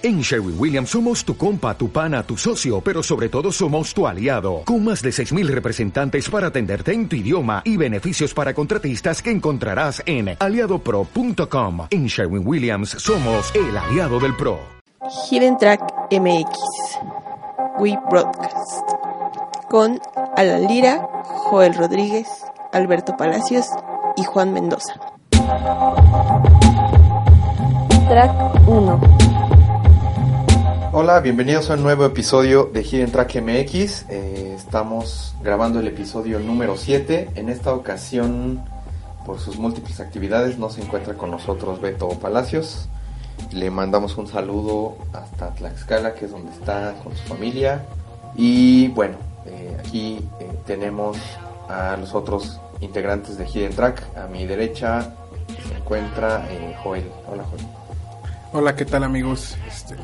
En Sherwin Williams somos tu compa, tu pana, tu socio, pero sobre todo somos tu aliado, con más de 6.000 representantes para atenderte en tu idioma y beneficios para contratistas que encontrarás en aliadopro.com. En Sherwin Williams somos el aliado del PRO. Hidden Track MX, We Broadcast, con Alan Lira, Joel Rodríguez, Alberto Palacios y Juan Mendoza. Track 1. Hola, bienvenidos a un nuevo episodio de Hidden Track MX. Eh, estamos grabando el episodio número 7. En esta ocasión, por sus múltiples actividades, no se encuentra con nosotros Beto Palacios. Le mandamos un saludo hasta Tlaxcala, que es donde está con su familia. Y bueno, eh, aquí eh, tenemos a los otros integrantes de Hidden Track. A mi derecha se encuentra Joel. Hola, Joel. Hola, ¿qué tal amigos? Este,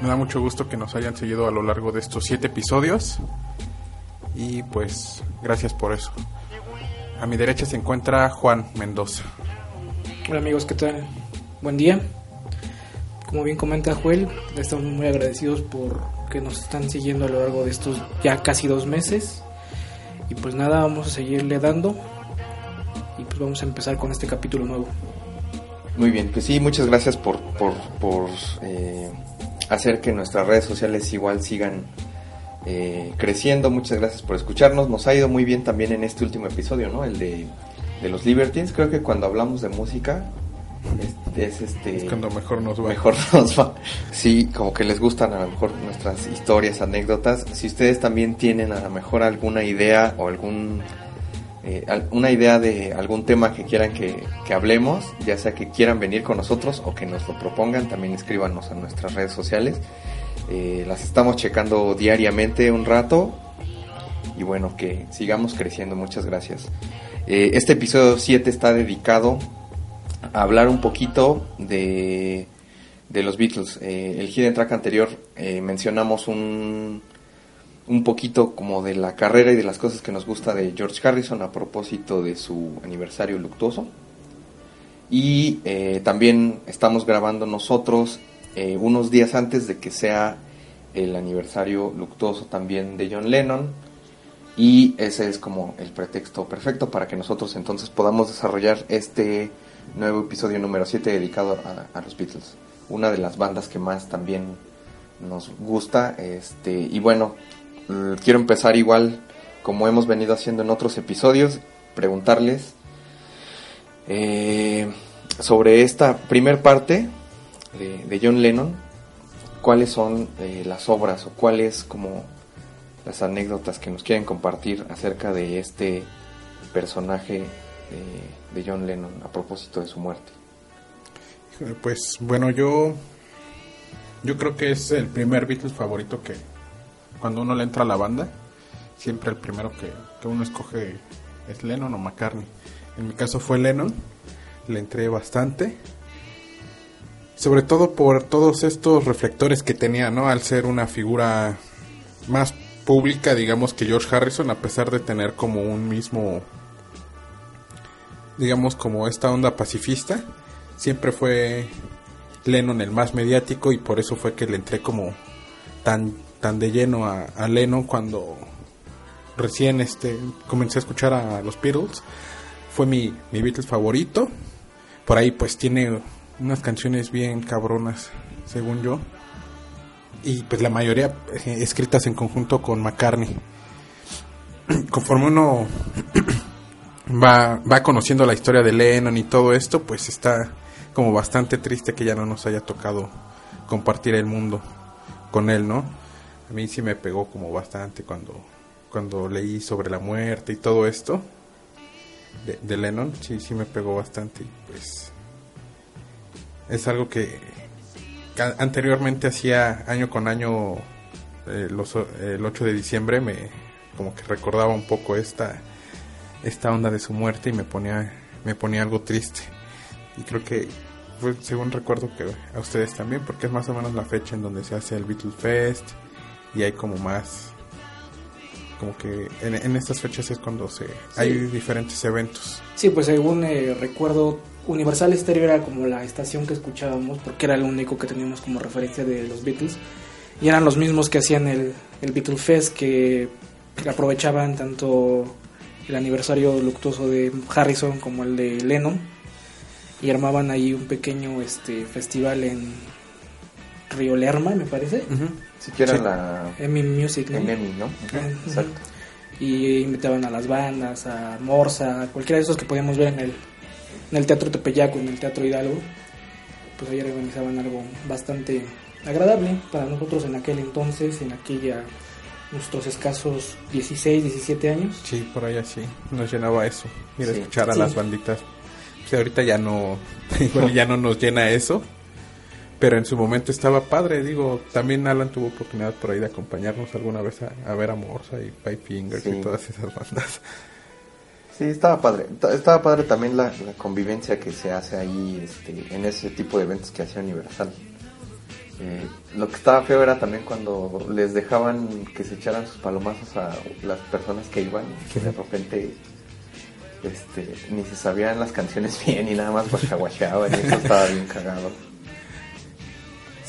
me da mucho gusto que nos hayan seguido a lo largo de estos siete episodios. Y pues, gracias por eso. A mi derecha se encuentra Juan Mendoza. Hola amigos, ¿qué tal? Buen día. Como bien comenta Joel, estamos muy agradecidos por que nos están siguiendo a lo largo de estos ya casi dos meses. Y pues nada, vamos a seguirle dando. Y pues vamos a empezar con este capítulo nuevo. Muy bien, pues sí, muchas gracias por, por, por eh, hacer que nuestras redes sociales igual sigan eh, creciendo. Muchas gracias por escucharnos. Nos ha ido muy bien también en este último episodio, ¿no? El de, los Libertines. Creo que cuando hablamos de música es, este... Es cuando mejor nos va. Mejor nos va. Sí, como que les gustan a lo mejor nuestras historias, anécdotas. Si ustedes también tienen a lo mejor alguna idea o algún eh, una idea de algún tema que quieran que, hablemos, ya sea que quieran venir con nosotros o que nos lo propongan, también escríbanos a nuestras redes sociales. Eh, las estamos checando diariamente un rato y bueno, que sigamos creciendo. Muchas gracias. Eh, este episodio 7 está dedicado a hablar un poquito de, de los Beatles. el Hidden Track anterior mencionamos un un poquito como de la carrera y de las cosas que nos gusta de George Harrison a propósito de su aniversario luctuoso. Y eh, también estamos grabando nosotros eh, unos días antes de que sea el aniversario luctuoso también de John Lennon. Y ese es como el pretexto perfecto para que nosotros entonces podamos desarrollar este nuevo episodio número 7 dedicado a, a los Beatles. Una de las bandas que más también nos gusta. Este, y bueno, Mm, quiero empezar igual como hemos venido haciendo en otros episodios, preguntarles eh, sobre esta primer parte de, John Lennon, cuáles son eh, las obras o cuáles como las anécdotas que nos quieren compartir acerca de este personaje de John Lennon a propósito de su muerte. Pues bueno, yo yo creo que es el primer Beatles favorito que, cuando uno le entra a la banda, siempre el primero que, uno escoge es Lennon o McCartney. En mi caso fue Lennon, le entré bastante. Sobre todo por todos estos reflectores que tenía, ¿no? Al ser una figura más pública, digamos, que George Harrison, a pesar de tener como un mismo, digamos, como esta onda pacifista, siempre fue Lennon el más mediático y por eso fue que le entré como tan tan de lleno a, Lennon cuando recién este comencé a escuchar a los Beatles. Fue mi, mi Beatles favorito. Por ahí pues tiene unas canciones bien cabronas, según yo. Y pues la mayoría eh, escritas en conjunto con McCartney. Conforme uno va, va conociendo la historia de Lennon y todo esto, pues está como bastante triste que ya no nos haya tocado compartir el mundo con él, ¿no? A mí sí me pegó como bastante cuando, cuando leí sobre la muerte y todo esto de, Lennon, sí, sí me pegó bastante pues es algo que, anteriormente hacía año con año eh, los, el 8 de diciembre me como que recordaba un poco esta esta onda de su muerte y me ponía me ponía algo triste. Y creo que fue según recuerdo que a ustedes también porque es más o menos la fecha en donde se hace el Beatles Fest y hay como más como que en, en estas fechas es cuando se hay diferentes eventos. Sí, pues según eh, recuerdo, Universal Stereo era como la estación que escuchábamos, porque era el único que teníamos como referencia de los Beatles. Y eran los mismos que hacían el, el Beatle Fest, que aprovechaban tanto el aniversario luctuoso de Harrison como el de Lennon. Y armaban ahí un pequeño este festival en Río Lerma, me parece. Siquiera Sí. la Em, Emmy Music, ¿no? en Emmy, ¿no? Exacto. y invitaban a las bandas, a Morsa, a cualquiera de esos que podíamos ver en el, en el Teatro Tepeyaco, en el Teatro Hidalgo, pues ahí organizaban algo bastante agradable para nosotros en aquel entonces, en aquella, nuestros escasos 16, 17 años. Sí, por ahí así nos llenaba eso, ir a Sí. escuchar a Sí. las banditas. Pues ahorita ya no, igual ya no nos llena eso, pero en su momento estaba padre, digo, también Alan tuvo oportunidad por ahí de acompañarnos alguna vez a, a ver a Morsa y Five Fingers Sí. y todas esas bandas. Sí, estaba padre. Ta- Estaba padre también la, la convivencia que se hace ahí este, en ese tipo de eventos que hacía Universal. Eh, lo que estaba feo era también cuando les dejaban que se echaran sus palomazos a las personas que iban, que de repente este, ni se sabían las canciones bien y nada más guachaguacheaban y eso estaba bien cagado.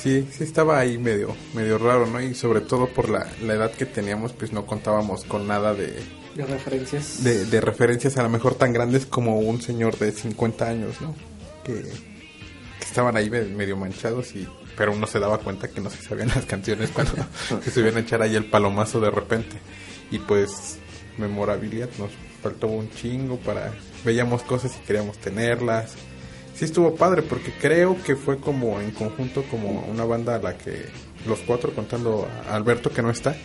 Sí, sí estaba ahí medio, medio raro, ¿no? Y sobre todo por la, la edad que teníamos, pues no contábamos con nada de, De referencias. de, de referencias a lo mejor tan grandes como un señor de 50 años, ¿no? Que, que estaban ahí me- medio manchados y pero uno se daba cuenta que no se sabían las canciones cuando se iban a echar ahí el palomazo de repente y pues memorabilidad nos faltó un chingo para veíamos cosas y queríamos tenerlas sí estuvo padre porque creo que fue como en conjunto como una banda a la que los cuatro contando a Alberto que no está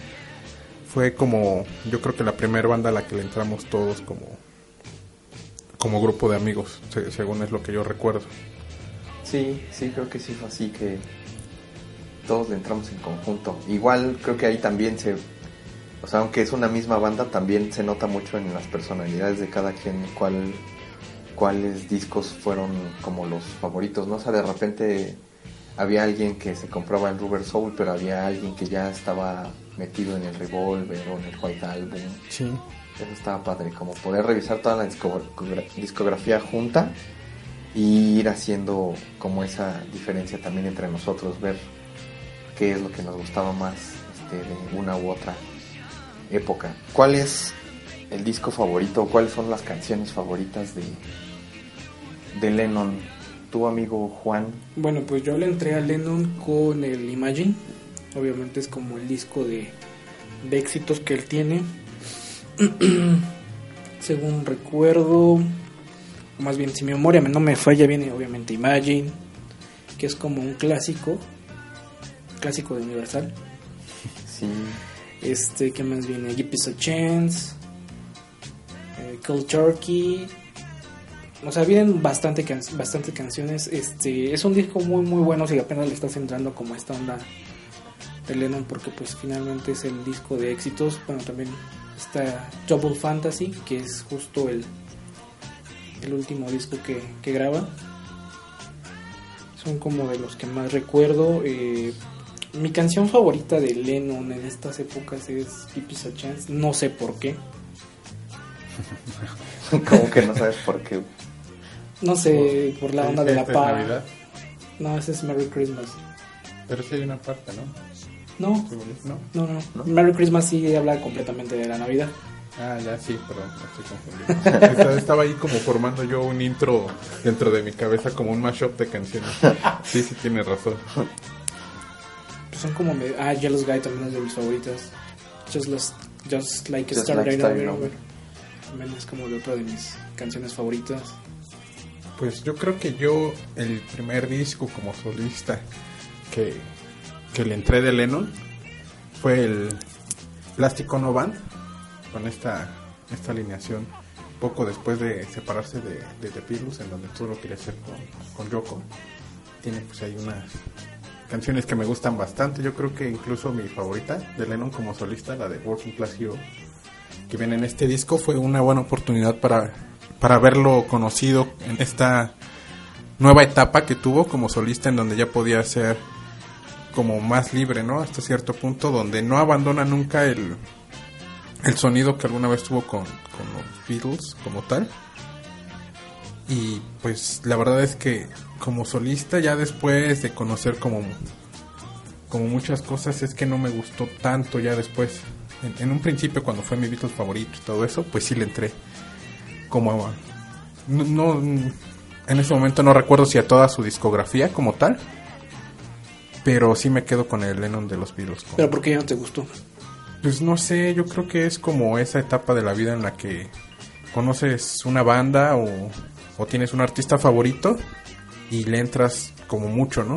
fue como yo creo que la primera banda a la que le entramos todos como como grupo de amigos se- según es lo que yo recuerdo Sí, sí, creo que sí fue así que todos le entramos en conjunto. Igual creo que ahí también se, o sea, aunque es una misma banda, también se nota mucho en las personalidades de cada quien cuál, cuáles discos fueron como los favoritos, ¿no? O sea, de repente había alguien que se compraba el Rubber Soul, pero había alguien que ya estaba metido en el Revolver o en el White Album. sí Eso estaba padre, como poder revisar toda la discogra- discografía junta y ir haciendo como esa diferencia también entre nosotros, ver qué es lo que nos gustaba más este, de una u otra época. ¿Cuál es el disco favorito? ¿Cuáles son las canciones favoritas de, de Lennon? Tu amigo Juan. Bueno, pues yo le entré a Lennon con el Imagine. Obviamente es como el disco de, de éxitos que él tiene. Según recuerdo, más bien si mi memoria no me falla, viene obviamente Imagine, que es como un clásico, clásico de Universal. Sí, Este, ¿qué más viene? Give Us a Chance, eh, Cold Turkey. O sea, vienen bastante can bastantes canciones. Este, es un disco muy muy bueno si apenas le estás entrando como esta onda de Lennon porque pues finalmente es el disco de éxitos. Bueno, también está Double Fantasy, que es justo el el último disco que, que graba. Son como de los que más recuerdo. eh, mi canción favorita de Lennon en estas épocas es Us a Chance. No sé por qué. como que no sabes por qué. No sé, por la onda de la paz. Navidad, No, ese es Merry Christmas. pero sí hay una parte, ¿no? No, ¿No? no, no. no. Merry Christmas sí habla completamente de la Navidad. Ah, ya sí, perdón, estoy confundiendo. Estaba- Estaba ahí como formando yo un intro dentro de mi cabeza como un mashup de canciones. Sí, sí, tienes razón. Pues son como... me- Ah, Jealous Guy también es de mis favoritas. Just, los- just Like a Just Star Like Right Starry Over. Over. También es como de otra de mis canciones favoritas. Pues yo creo que yo, el primer disco como solista que, que le entré de Lennon fue el Plástico No Band, con esta, esta alineación, poco después de separarse de, de The Beatles, en donde todo lo quería hacer con, con Yoko. Tiene pues ahí unas canciones que me gustan bastante, yo creo que incluso mi favorita de Lennon como solista, la de Working Class Hero, que viene en este disco, fue una buena oportunidad para, para haberlo conocido en esta nueva etapa que tuvo como solista en donde ya podía ser como más libre, ¿no? Hasta cierto punto donde no abandona nunca el, el sonido que alguna vez tuvo con, los Beatles como tal. Y pues la verdad es que como solista ya después de conocer como, como muchas cosas es que no me gustó tanto ya después. En, en un principio cuando fue mi Beatles favorito y todo eso, pues sí le entré como a- no, en ese momento no recuerdo si a toda su discografía como tal, pero sí me quedo con el Lennon de los Beatles. como- Pero ¿por qué ya no te gustó? pues no sé, yo creo que es como esa etapa de la vida en la que conoces una banda o, o tienes un artista favorito y le entras como mucho, ¿no?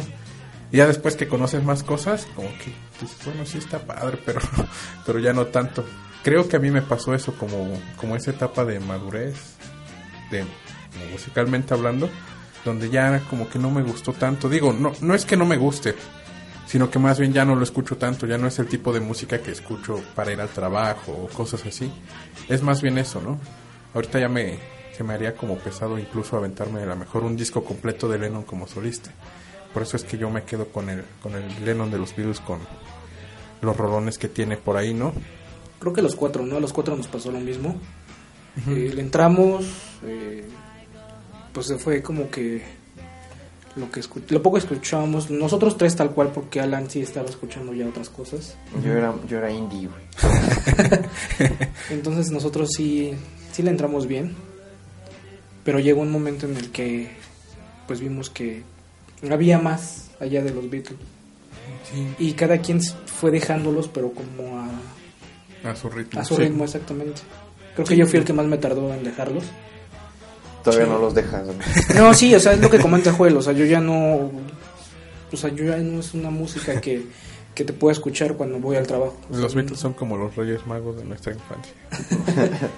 Y ya después que conoces más cosas, como que dices, bueno, sí está padre, pero, pero ya no tanto. Creo que a mí me pasó eso como, como esa etapa de madurez, de musicalmente hablando, donde ya como que no me gustó tanto. Digo, no, no es que no me guste, sino que más bien ya no lo escucho tanto, ya no es el tipo de música que escucho para ir al trabajo o cosas así. Es más bien eso, ¿no? Ahorita ya me se me haría como pesado incluso aventarme a lo mejor un disco completo de Lennon como solista. Por eso es que yo me quedo con el con el Lennon de los Beatles con los rolones que tiene por ahí, ¿no? Creo que los cuatro, ¿no? A los cuatro nos pasó lo mismo. Eh, le entramos, eh, pues se fue como que lo que lo poco escuchábamos, nosotros tres tal cual, porque Alan sí estaba escuchando ya otras cosas. Yo era, yo era indie, güey. Entonces nosotros sí, sí le entramos bien, pero llegó un momento en el que pues vimos que había más allá de los Beatles Sí, y cada quien fue dejándolos, pero como a, a su ritmo. a su Sí. ritmo exactamente. Creo que yo fui el que más me tardó en dejarlos. Todavía Sí. no los dejas. No, sí, o sea, es lo que comenta Joel, o sea, yo ya no, o sea, yo ya no es una música que, que te pueda escuchar cuando voy al trabajo. O sea, Los Beatles son como los Reyes Magos de nuestra infancia.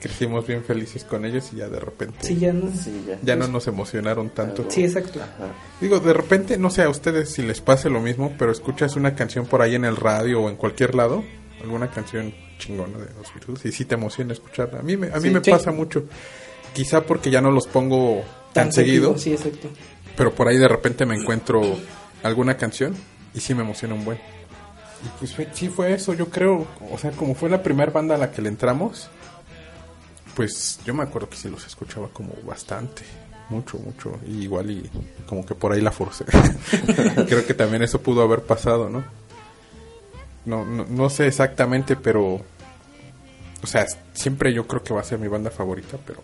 Crecimos bien felices con ellos y ya de repente Sí, ya no. Sí, ya. ya no nos emocionaron tanto. Sí, exacto. Ajá. Digo, de repente, no sé a ustedes si les pase lo mismo, pero escuchas una canción por ahí en el radio o en cualquier lado, alguna canción chingona de los Beatles, y sí te emociona escucharla. A mí me, a mí Sí. me Sí. pasa mucho. Quizá porque ya no los pongo tan, seguido, Sí, exacto. pero por ahí de repente me encuentro alguna canción y sí me emociona un buen. Y pues fue- sí fue eso, yo creo, o sea, como fue la primera banda a la que le entramos, pues yo me acuerdo que sí los escuchaba como bastante, mucho, mucho, y igual y como que por ahí la forcé. creo que también eso pudo haber pasado, ¿no? No, no, no sé exactamente, pero, o sea, siempre yo creo que va a ser mi banda favorita, pero,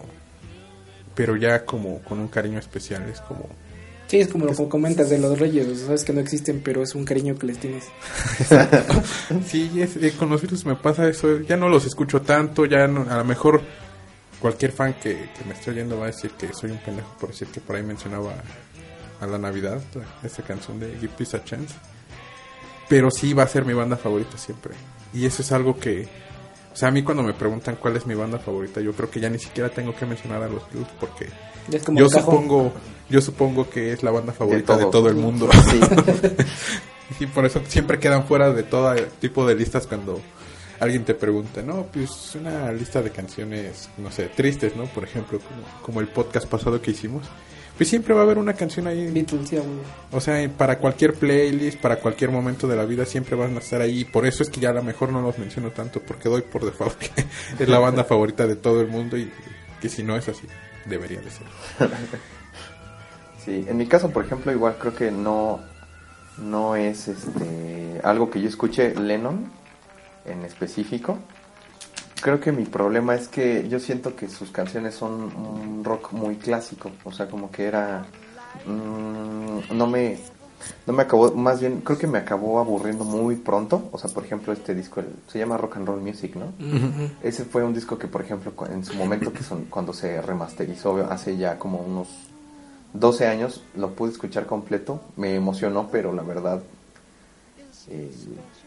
pero ya como con un cariño especial, es como, Sí, es como lo que comentas de los reyes, o sea, sabes que no existen, pero es un cariño que les tienes. Sí, es- eh, con los virus me pasa eso. Ya no los escucho tanto. Ya no- a lo mejor cualquier fan que, que me esté oyendo va a decir que soy un pendejo por decir que por ahí mencionaba a la Navidad, esta canción de Give Peace a Chance. Pero sí va a ser mi banda favorita siempre. Y eso es algo que. O sea, a mí cuando me preguntan cuál es mi banda favorita, yo creo que ya ni siquiera tengo que mencionar a los Beatles porque yo supongo, yo supongo que es la banda favorita de todo. todo el mundo. Sí. Y por eso siempre quedan fuera de todo tipo de listas cuando alguien te pregunta, no, pues una lista de canciones, no sé, tristes, ¿no? Por ejemplo, como, como el podcast pasado que hicimos. Pues siempre va a haber una canción ahí. Beatles, sí. O sea, para cualquier playlist, para cualquier momento de la vida, siempre van a estar ahí. Y por eso es que ya a lo mejor no los menciono tanto, porque doy por default que es la banda favorita de todo el mundo y que si no es así, debería de ser. Sí, en mi caso, por ejemplo, igual creo que no, no es este algo que yo escuche Lennon en específico. Creo que mi problema es que yo siento que sus canciones son un rock muy clásico, o sea, como que era mm, no me no me acabó, más bien creo que me acabó aburriendo muy pronto, o sea, por ejemplo, este disco el- se llama Rock and Roll Music, ¿no? Ese fue un disco que, por ejemplo, en su momento, que son cuando se remasterizó hace ya como unos 12 años, lo pude escuchar completo. Me emocionó, pero la verdad, eh,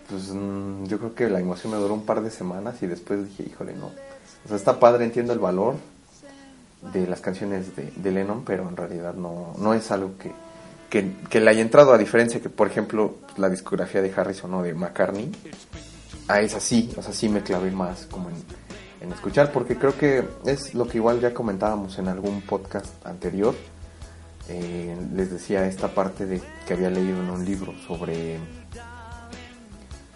pues mm, yo creo que la emoción me duró un par de semanas y después dije, híjole, no. O sea, está padre, entiendo el valor de las canciones de, de Lennon, pero en realidad no, no es algo que, que, que le haya entrado, a diferencia que, por ejemplo, la discografía de Harrison o de McCartney, a esa sí, o sea, sí me clavé más como en, en escuchar, porque creo que es lo que igual ya comentábamos en algún podcast anterior. Eh, les decía esta parte de que había leído en un libro sobre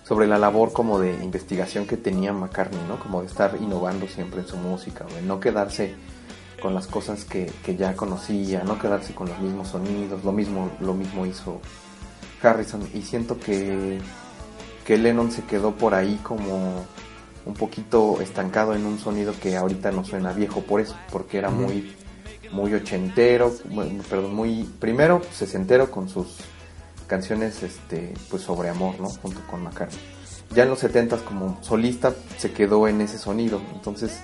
sobre la labor como de investigación que tenía McCartney, ¿no? Como de estar innovando siempre en su música, de no quedarse con las cosas que, que ya conocía, no quedarse con los mismos sonidos, lo mismo, lo mismo hizo Harrison. Y siento que, que Lennon se quedó por ahí como un poquito estancado en un sonido que ahorita no suena viejo por eso, porque era muy muy ochentero, perdón, muy primero sesentero con sus canciones este pues sobre amor, ¿no? junto con McCartney. Ya en los setentas como solista se quedó en ese sonido, entonces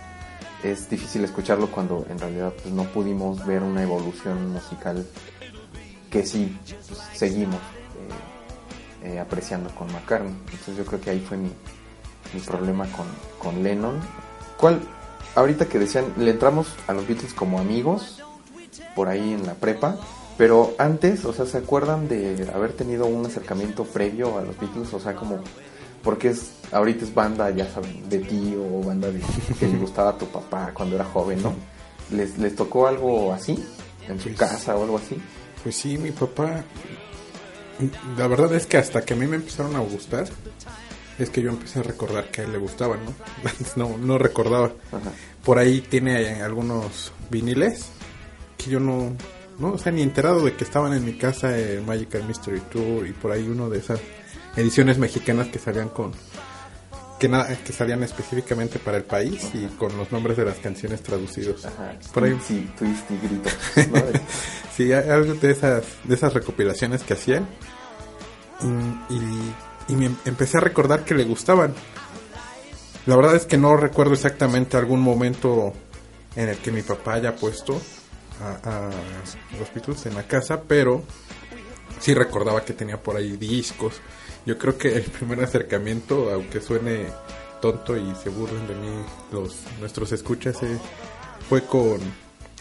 es difícil escucharlo cuando en realidad pues, no pudimos ver una evolución musical que sí pues, seguimos eh, eh, apreciando con McCartney. Entonces yo creo que ahí fue mi, mi problema con, con Lennon. ¿Cuál? Ahorita que decían, le entramos a los Beatles como amigos, por ahí en la prepa, pero antes, o sea, ¿se acuerdan de haber tenido un acercamiento previo a los Beatles? O sea, como, porque es, ahorita es banda, ya saben, de tío o banda de, que le gustaba a tu papá cuando era joven, ¿no? ¿Les, les tocó algo así? ¿En su Pues- casa o algo así? Pues sí, mi papá. La verdad es que hasta que a mí me empezaron a gustar, es que yo empecé a recordar que a él le gustaban, ¿no? Antes no, no recordaba. Ajá. Por ahí tiene algunos viniles que yo no, no, o sea, ni enterado de que estaban en mi casa el Magical Mystery Tour y por ahí uno de esas ediciones mexicanas que salían con que nada que salían específicamente para el país y con los nombres de las canciones traducidos. Ajá. Por ahí Sí, twist y grito. ¿no? Sí, algo de esas, de esas recopilaciones que hacían. Y, y me em- empecé a recordar que le gustaban. La verdad es que no recuerdo exactamente algún momento en el que mi papá haya puesto a, a los Beatles en la casa, pero sí recordaba que tenía por ahí discos. Yo creo que el primer acercamiento, aunque suene tonto y se burlen de mí los nuestros escuchas, eh, fue con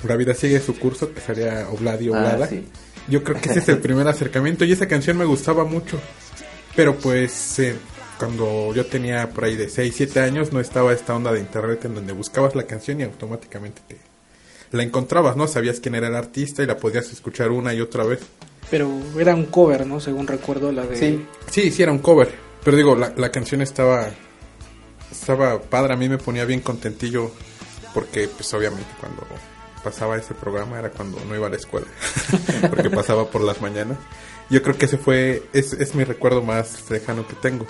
La vida sigue su curso, que salía Obladi Oblada. Ah, sí. Yo creo que ese es el primer acercamiento y esa canción me gustaba mucho. Pero pues eh, cuando yo tenía por ahí de 6, 7 años no estaba esta onda de internet en donde buscabas la canción y automáticamente te la encontrabas, ¿no? Sabías quién era el artista y la podías escuchar una y otra vez. Pero era un cover, ¿no? Según recuerdo, la de... Sí, Sí, sí era un cover, pero digo, la, la canción estaba estaba padre, a mí me ponía bien contentillo porque pues obviamente cuando pasaba ese programa era cuando no iba a la escuela, porque pasaba por las mañanas. Yo creo que ese fue, es, es mi recuerdo más lejano que tengo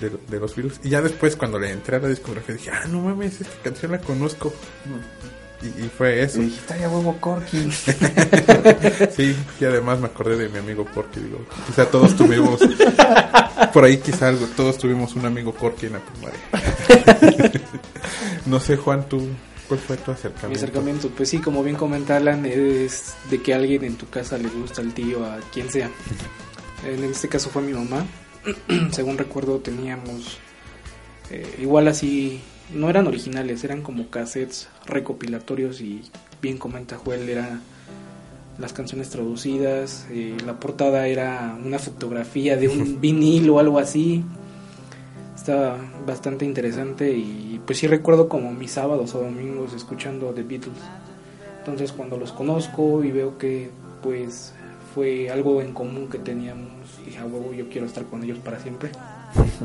de, de los virus. Y ya después cuando le entré a la discografía dije, ah, no mames, esta canción la conozco. Y, y fue eso. y dije, estaría huevo Corky. Sí, y además me acordé de mi amigo Porky, digo, quizá todos tuvimos, por ahí quizá algo, todos tuvimos un amigo Porky en la primaria. no sé, Juan, tú, ¿cuál fue tu acercamiento? Mi acercamiento, pues sí, como bien comenta Alan, es de que a alguien en tu casa le gusta el tío, a quien sea. En este caso fue mi mamá. Según recuerdo teníamos eh, igual así, no eran originales, eran como cassettes recopilatorios y bien comenta Joel, eran las canciones traducidas, eh, la portada era una fotografía de un vinil o algo así. Estaba bastante interesante y pues sí recuerdo como mis sábados o domingos escuchando The Beatles. Entonces cuando los conozco y veo que pues fue algo en común que teníamos, dije, a huevo, yo quiero estar con ellos para siempre.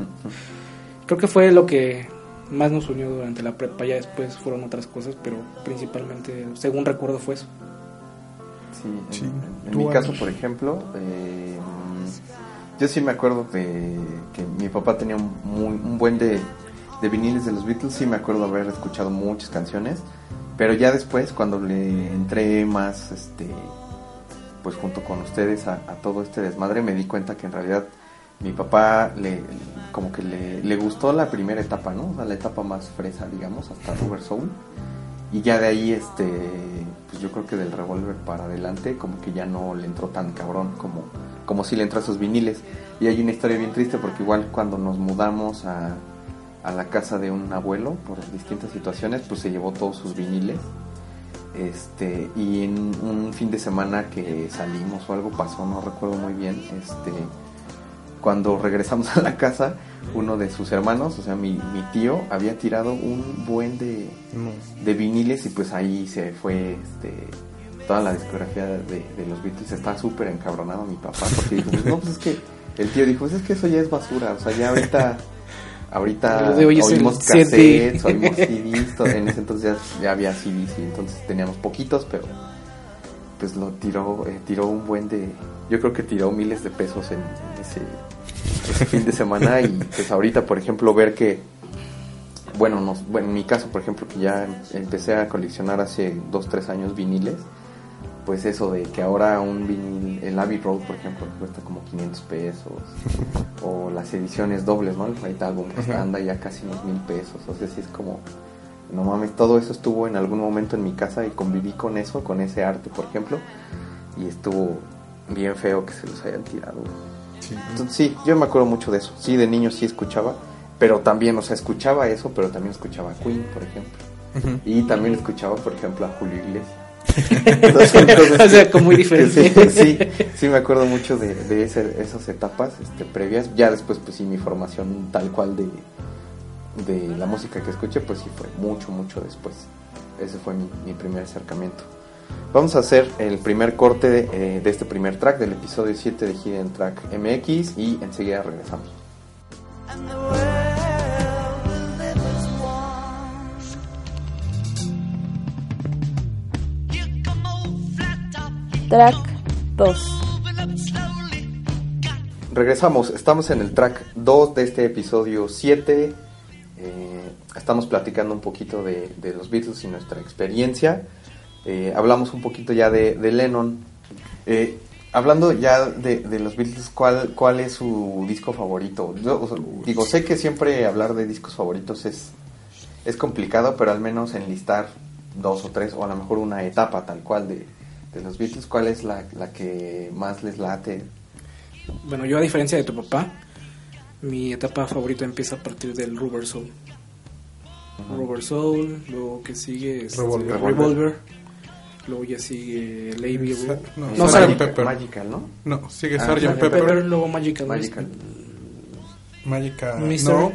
Creo que fue lo que más nos unió durante la prepa, ya después fueron otras cosas, pero principalmente, según recuerdo, fue eso. Sí, en, Sí. en- en Tú, mi caso, por ejemplo, eh, yo sí me acuerdo de que mi papá tenía un, muy- un buen de, de viniles de los Beatles, sí me acuerdo haber escuchado muchas canciones, pero ya después, cuando le entré más, este, pues junto con ustedes a, a todo este desmadre, me di cuenta que en realidad mi papá le como que le, le gustó la primera etapa, ¿no? La etapa más fresa, digamos, hasta Rubber Soul. Y ya de ahí, este, pues yo creo que del revólver para adelante, como que ya no le entró tan cabrón como, como si le entró a sus viniles. Y hay una historia bien triste porque igual cuando nos mudamos a, a la casa de un abuelo por distintas situaciones, pues se llevó todos sus viniles. Este, y en un fin de semana que salimos o algo pasó, no recuerdo muy bien, este, cuando regresamos a la casa, uno de sus hermanos, o sea, mi, mi tío, había tirado un buen de, No. de viniles y pues ahí se fue este, toda la discografía de, de los Beatles. Está súper encabronado mi papá porque dijo, pues, no, pues es que El tío dijo, pues es que eso ya es basura, o sea, ya ahorita, ahorita oímos cassettes, oímos CDs, en ese entonces ya, ya había CDs y entonces teníamos poquitos, pero pues lo tiró, eh, tiró un buen de, yo creo que tiró miles de pesos en ese, ese fin de semana y pues ahorita, por ejemplo, ver que, bueno, bueno, en mi caso, por ejemplo, que ya empecé a coleccionar hace dos, tres años viniles, pues eso de que ahora un vinil, el Abbey Road, por ejemplo, cuesta como 500 pesos, o las ediciones dobles, ¿no? El White Album, que anda ya casi unos mil pesos, o sea, sí es como, no mames, todo eso estuvo en algún momento en mi casa y conviví con eso, con ese arte, por ejemplo, y estuvo bien feo que se los hayan tirado. Sí. Entonces, sí, yo me acuerdo mucho de eso. Sí, de niño sí escuchaba, pero también, o sea, escuchaba eso, pero también escuchaba a Queen, por ejemplo. Y también escuchaba, por ejemplo, a Julio Iglesias. Entonces, entonces, O sea, como muy diferente. Sí, sí, sí, me acuerdo mucho de, de ese- esas etapas este, previas. Ya después, pues sí, mi formación tal cual de, de la música que escuché, pues sí fue mucho, mucho después. Ese fue mi, mi primer acercamiento. Vamos a hacer el primer corte de, eh, de este primer track, del episodio 7 de Hidden Track MX, y enseguida regresamos. Track 2. moving up slowly. Regresamos, estamos en el track 2 de este episodio 7. Eh, estamos platicando un poquito de, de los Beatles y nuestra experiencia. Eh, hablamos un poquito ya de, de Lennon. Eh, hablando ya de, de los Beatles, ¿cuál, ¿cuál es su disco favorito? Yo, o sea, digo, sé que siempre hablar de discos favoritos es, es complicado, pero al menos enlistar dos o tres, o a lo mejor una etapa tal cual de, de los Beatles, ¿cuál es la, la que más les late? Bueno, yo a diferencia de tu papá, mi etapa favorita empieza a partir del Rubber Soul. Rubber Soul, luego que sigue este, Revolver. Revolver, luego ya sigue Lady Sa- no, no, Sgt. Sgt. Pepper. Magical, ¿no? No, sigue Ah, Sgt. Sgt. Pepper. Pepper, luego Magical, Magical. Magica. Mystery. No,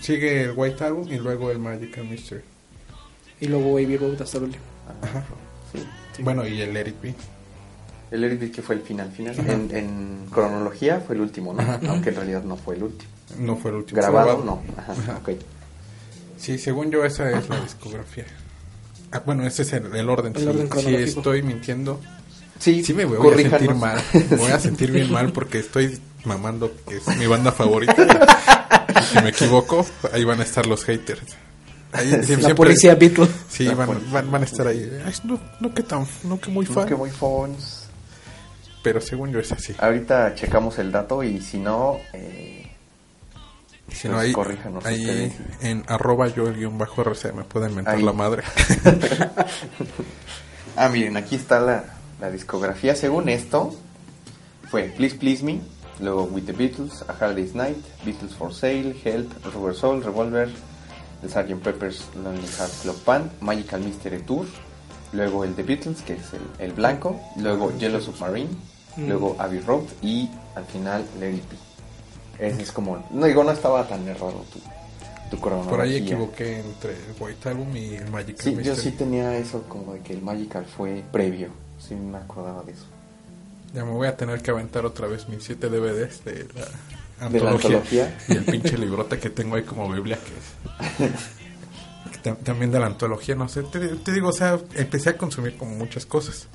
sigue el White Album y luego el Magical Mystery. y luego Baby Road hasta el último. Ajá. Sí. Sí. Bueno, y el Eric B. El Eric B que fue el final final. En, en cronología fue el último, ¿no? Ajá. Aunque en realidad no fue el último. No fue el último. Grabado, no. Ajá, Ajá. ok. Sí, según yo esa es la discografía. Ah, bueno, ese es el, el orden. El si, orden si cronológico. estoy mintiendo, Sí, sí me voy a sentir mal. Me voy a sentir bien mal porque estoy mamando que es mi banda favorita. Y si me equivoco, ahí van a estar los haters. Ahí La siempre- policía Beatles. Sí, van, van, van a estar ahí. Ay, no, no que tan, no que muy No, fan. que muy fans. Pero según yo es así. Ahorita checamos el dato y si no, eh, Si no, ahí, corríjanos ahí ustedes. en arroba yo el guion bajo RC me pueden mentar Ahí. la madre. Ah, miren, aquí está la, la discografía. Según esto, fue Please Please Me, luego With the Beatles, A Hard Day's Night, Beatles for Sale, Help, Rubber Soul, Revolver, el Sgt. Pepper's Lonely Hearts Club Band, Magical Mystery Tour, luego el The Beatles, que es el, el blanco, luego Yellow Submarine, Mm. luego Abbey Road y al final Be. Ese es como, no digo, no estaba tan errado tu, tu cronología. Por ahí equivoqué entre el White Album y el Magical Sí, yo sí tenía eso como de que el Magical fue previo. Sí me acordaba de eso. Ya me voy a tener que aventar otra vez mis 7 DVDs de la De la antología. Y el pinche librote que tengo ahí como Biblia que es. que También de la antología, no sé. Te, te digo, o sea, empecé a consumir como muchas cosas.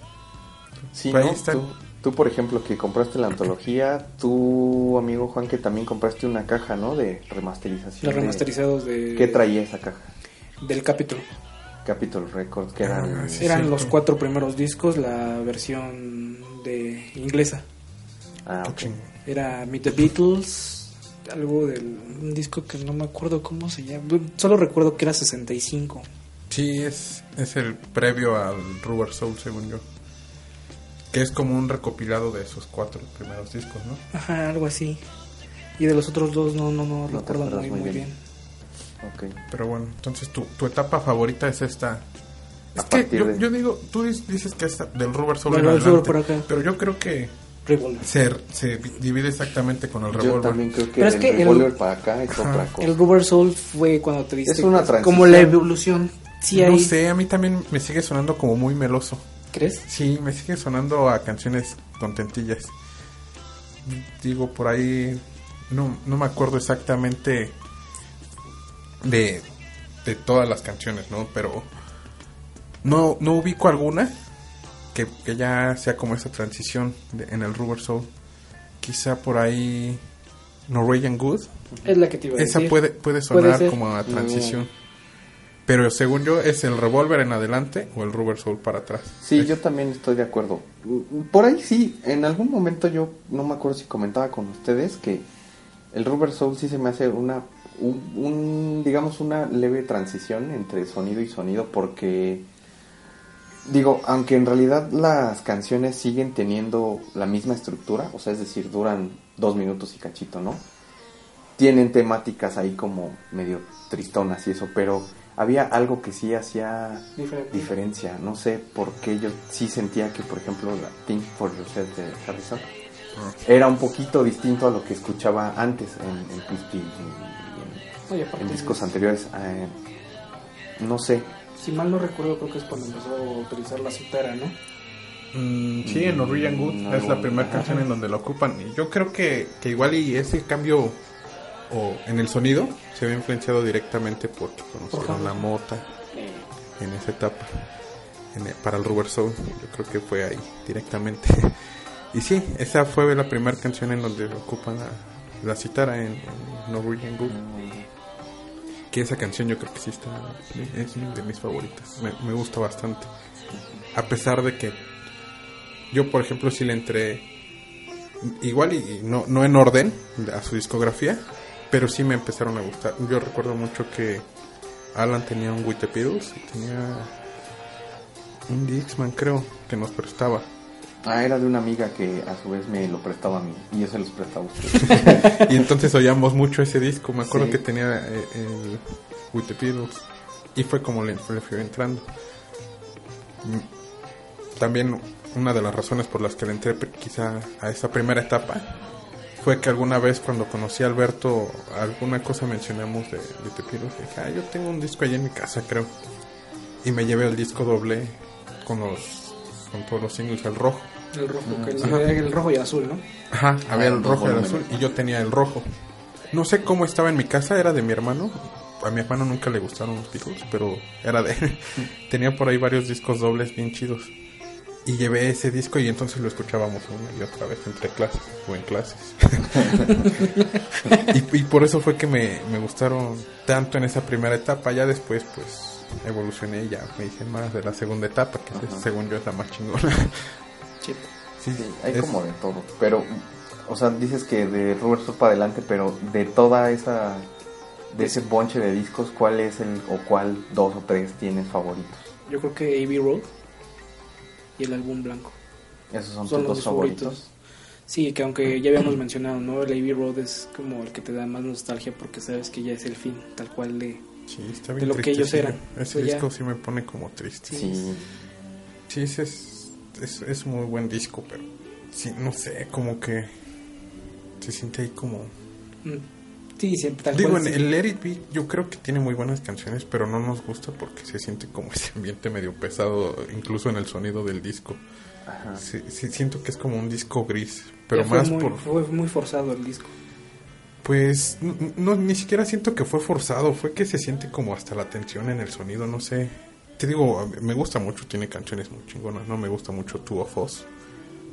Sí, ahí ¿no? está. Tú, tú, por ejemplo, que compraste la antología, tú, amigo Juan, que también compraste una caja, ¿no? De remasterización. Los remasterizados de, ¿Qué traía esa caja? del capítulo. Capitol Records, que eran... Ah, sí. Eran los cuatro primeros discos, la versión de inglesa. Ah, ok. Era Meet the Beatles, algo del un disco que no me acuerdo cómo se llama. Solo recuerdo que era 65. Sí, es, es el previo al Rubber Soul, según yo. Que es como un recopilado de esos cuatro primeros discos, ¿no? Ajá, algo así. Y de los otros dos no no no, recuerdo muy, muy bien. bien. Ok. Pero bueno, entonces tu, tu etapa favorita es esta. Es A que yo, de- yo digo, tú dices que es del Rubber Soul Del en Rubber Soul adelante, por acá. pero yo creo que Revolver. se, se divide exactamente con el Yo Revolver. también creo que Pero es el que el- Revolver para acá es Ajá. otra cosa. El Rubber Soul fue cuando te diste Es una como transición. la evolución. Sí no hay, sé, a mí también me sigue sonando como muy meloso. ¿Crees? Sí, me sigue sonando a canciones contentillas. digo por ahí, no, no me acuerdo exactamente de, de todas las canciones, ¿no? Pero no, no ubico alguna que, que ya sea como esa transición de- en el Rubber Soul. Quizá por ahí Norwegian Good. Es la que te iba a Esa decir. puede, puede Puede sonar como a transición. Pero según yo es el Revolver en adelante o el Rubber Soul para atrás. Sí, yo también estoy de acuerdo. Por ahí sí, en algún momento yo no me acuerdo si comentaba con ustedes que el Rubber Soul sí se me hace una, un, un, digamos, una leve transición entre sonido y sonido porque, digo, aunque en realidad las canciones siguen teniendo la misma estructura, o sea, es decir, duran dos minutos y cachito, ¿no? Tienen temáticas ahí como medio tristonas y eso, pero había algo que sí hacía Diferente. diferencia. No sé por qué yo sí sentía que, por ejemplo, la Think for Yourself de Harrison era un poquito distinto a lo que escuchaba antes en, en y en, discos anteriores. Eh, no sé. Si mal no recuerdo, creo que es cuando empezó a utilizar la citara, ¿no? Mm, sí, en Norwegian Good Mm, es la no, primera canción en donde lo ocupan. Y yo creo que, que igual y ese cambio o en el sonido se ve influenciado directamente porque conocieron Harrison. la mota en esa etapa en el- para el Rubber Soul. Yo creo que fue ahí directamente. y sí, esa fue la primera canción en donde ocupan la, la citara en, en Norwegian Good. Que esa canción yo creo que sí está, es de mis favoritas. Me, me gusta bastante. A pesar de que yo, por ejemplo, sí le entré igual y y no, no en orden a su discografía, pero sí me empezaron a gustar. Yo recuerdo mucho que Alan tenía un Beatles y tenía un Dixman, creo, que nos prestaba. Ah, era de una amiga que a su vez me lo prestaba a mí y yo se los prestaba a ustedes. Y entonces oíamos mucho ese disco. Me acuerdo Sí. que tenía eh, el Beatles. Y fue como le, le fui entrando. Mm, También una de las razones por las que le entré quizá a esa primera etapa fue que alguna vez cuando conocí a Alberto, alguna cosa mencionamos de the Beatles. Dije, ah, yo tengo un disco allá en mi casa, creo. Y me llevé el disco doble con los con todos los singles, el rojo. El rojo, que el, el rojo y azul, ¿no? Ajá, había Ah, el dos rojo y el azul y yo tenía el rojo. No sé cómo estaba en mi casa, era de mi hermano. A mi hermano nunca le gustaron los Beatles, pero era de él. tenía por ahí varios discos dobles bien chidos. Y llevé ese disco y entonces lo escuchábamos una y otra vez entre clases o en clases. y, y por eso fue que me, me gustaron tanto en esa primera etapa. Ya después, pues evolucioné y ya me hice más de la segunda etapa, que es- según yo es la más chingona. Sí. sí, Sí, hay es- como de todo. Pero, o sea, dices que de Rubber Soul para adelante, pero de toda esa, de ese bonche de discos, ¿cuál es el, o cuál dos o tres tienes favoritos? Yo creo que AB Road y el álbum blanco. Esos son, Son tus los dos favoritos. Sí, que aunque ya habíamos mencionado, ¿no? El AB Road es como el que te da más nostalgia porque sabes que ya es el fin, tal cual de... Sí, está de bien lo que ellos eran. Ese Pues ya. disco sí me pone como triste. Sí. Sí. Sí, ese es, es, es muy buen disco, pero sí, no sé, como que se siente ahí como... Sí, siempre tal Digo, cual. en sí. el Let It Be yo creo que tiene muy buenas canciones, pero no nos gusta porque se siente como ese ambiente medio pesado, incluso en el sonido del disco. Ajá. Sí, sí, siento que es como un disco gris, pero Ya fue más muy, por... Fue muy forzado el disco. Pues no, ni siquiera siento que fue forzado, fue que se siente como hasta la tensión en el sonido, no sé. Te digo, me gusta mucho, tiene canciones muy chingonas, no me gusta mucho Two of Us.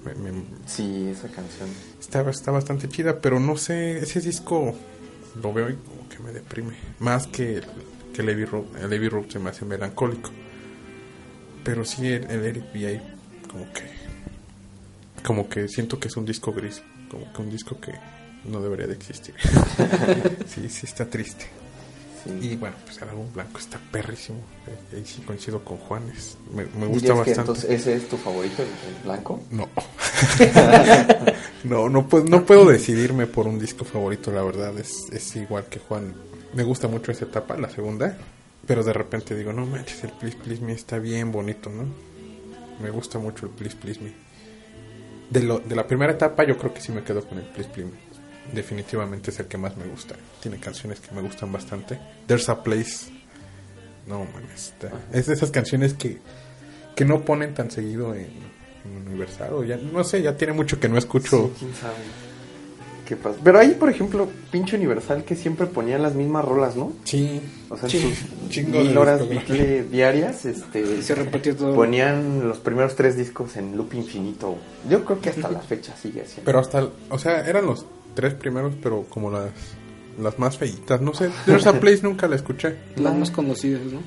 Me- me- Sí, esa canción. está, está bastante chida, pero no sé, ese disco lo veo y como que me deprime. Más que el, que Road, el Heavy Road se me hace melancólico. Pero sí, el, el Eric B. ahí como que, como que siento que es un disco gris, como que un disco que no debería de existir. sí, sí está triste. Sí. Y bueno, pues el álbum blanco está perrísimo. Eh, Ahí sí coincido con Juanes. Me, me gusta ¿Dirías que bastante. entonces ese es tu favorito, el, el blanco? No. no, no puedo, no puedo decidirme por un disco favorito, la verdad. Es, es igual que Juan. Me gusta mucho esa etapa, la segunda. Pero de repente digo, no manches, el Please Please Me está bien bonito, ¿no? Me gusta mucho el Please Please Me. De, lo, de la primera etapa yo creo que sí me quedo con el Please Please Me. Definitivamente es el que más me gusta. Tiene canciones que me gustan bastante. There's a Place. No, man, está- es de esas canciones que, que no ponen tan seguido en, en Universal. O ya, no sé, ya tiene mucho que no escucho Sí, quién sabe. ¿Qué pasa? Pero ahí, por ejemplo, pinche Universal que siempre ponían las mismas rolas, ¿no? Sí. O sea, Sí, sus chingo mil horas diarias, este, se repetía todo. ponían los primeros tres discos en loop infinito. Yo creo que hasta la fecha sigue así. Pero hasta, o sea, eran los tres primeros, pero como las, las más feitas. No sé, There's a Place nunca la escuché. Las más conocidas, ¿no?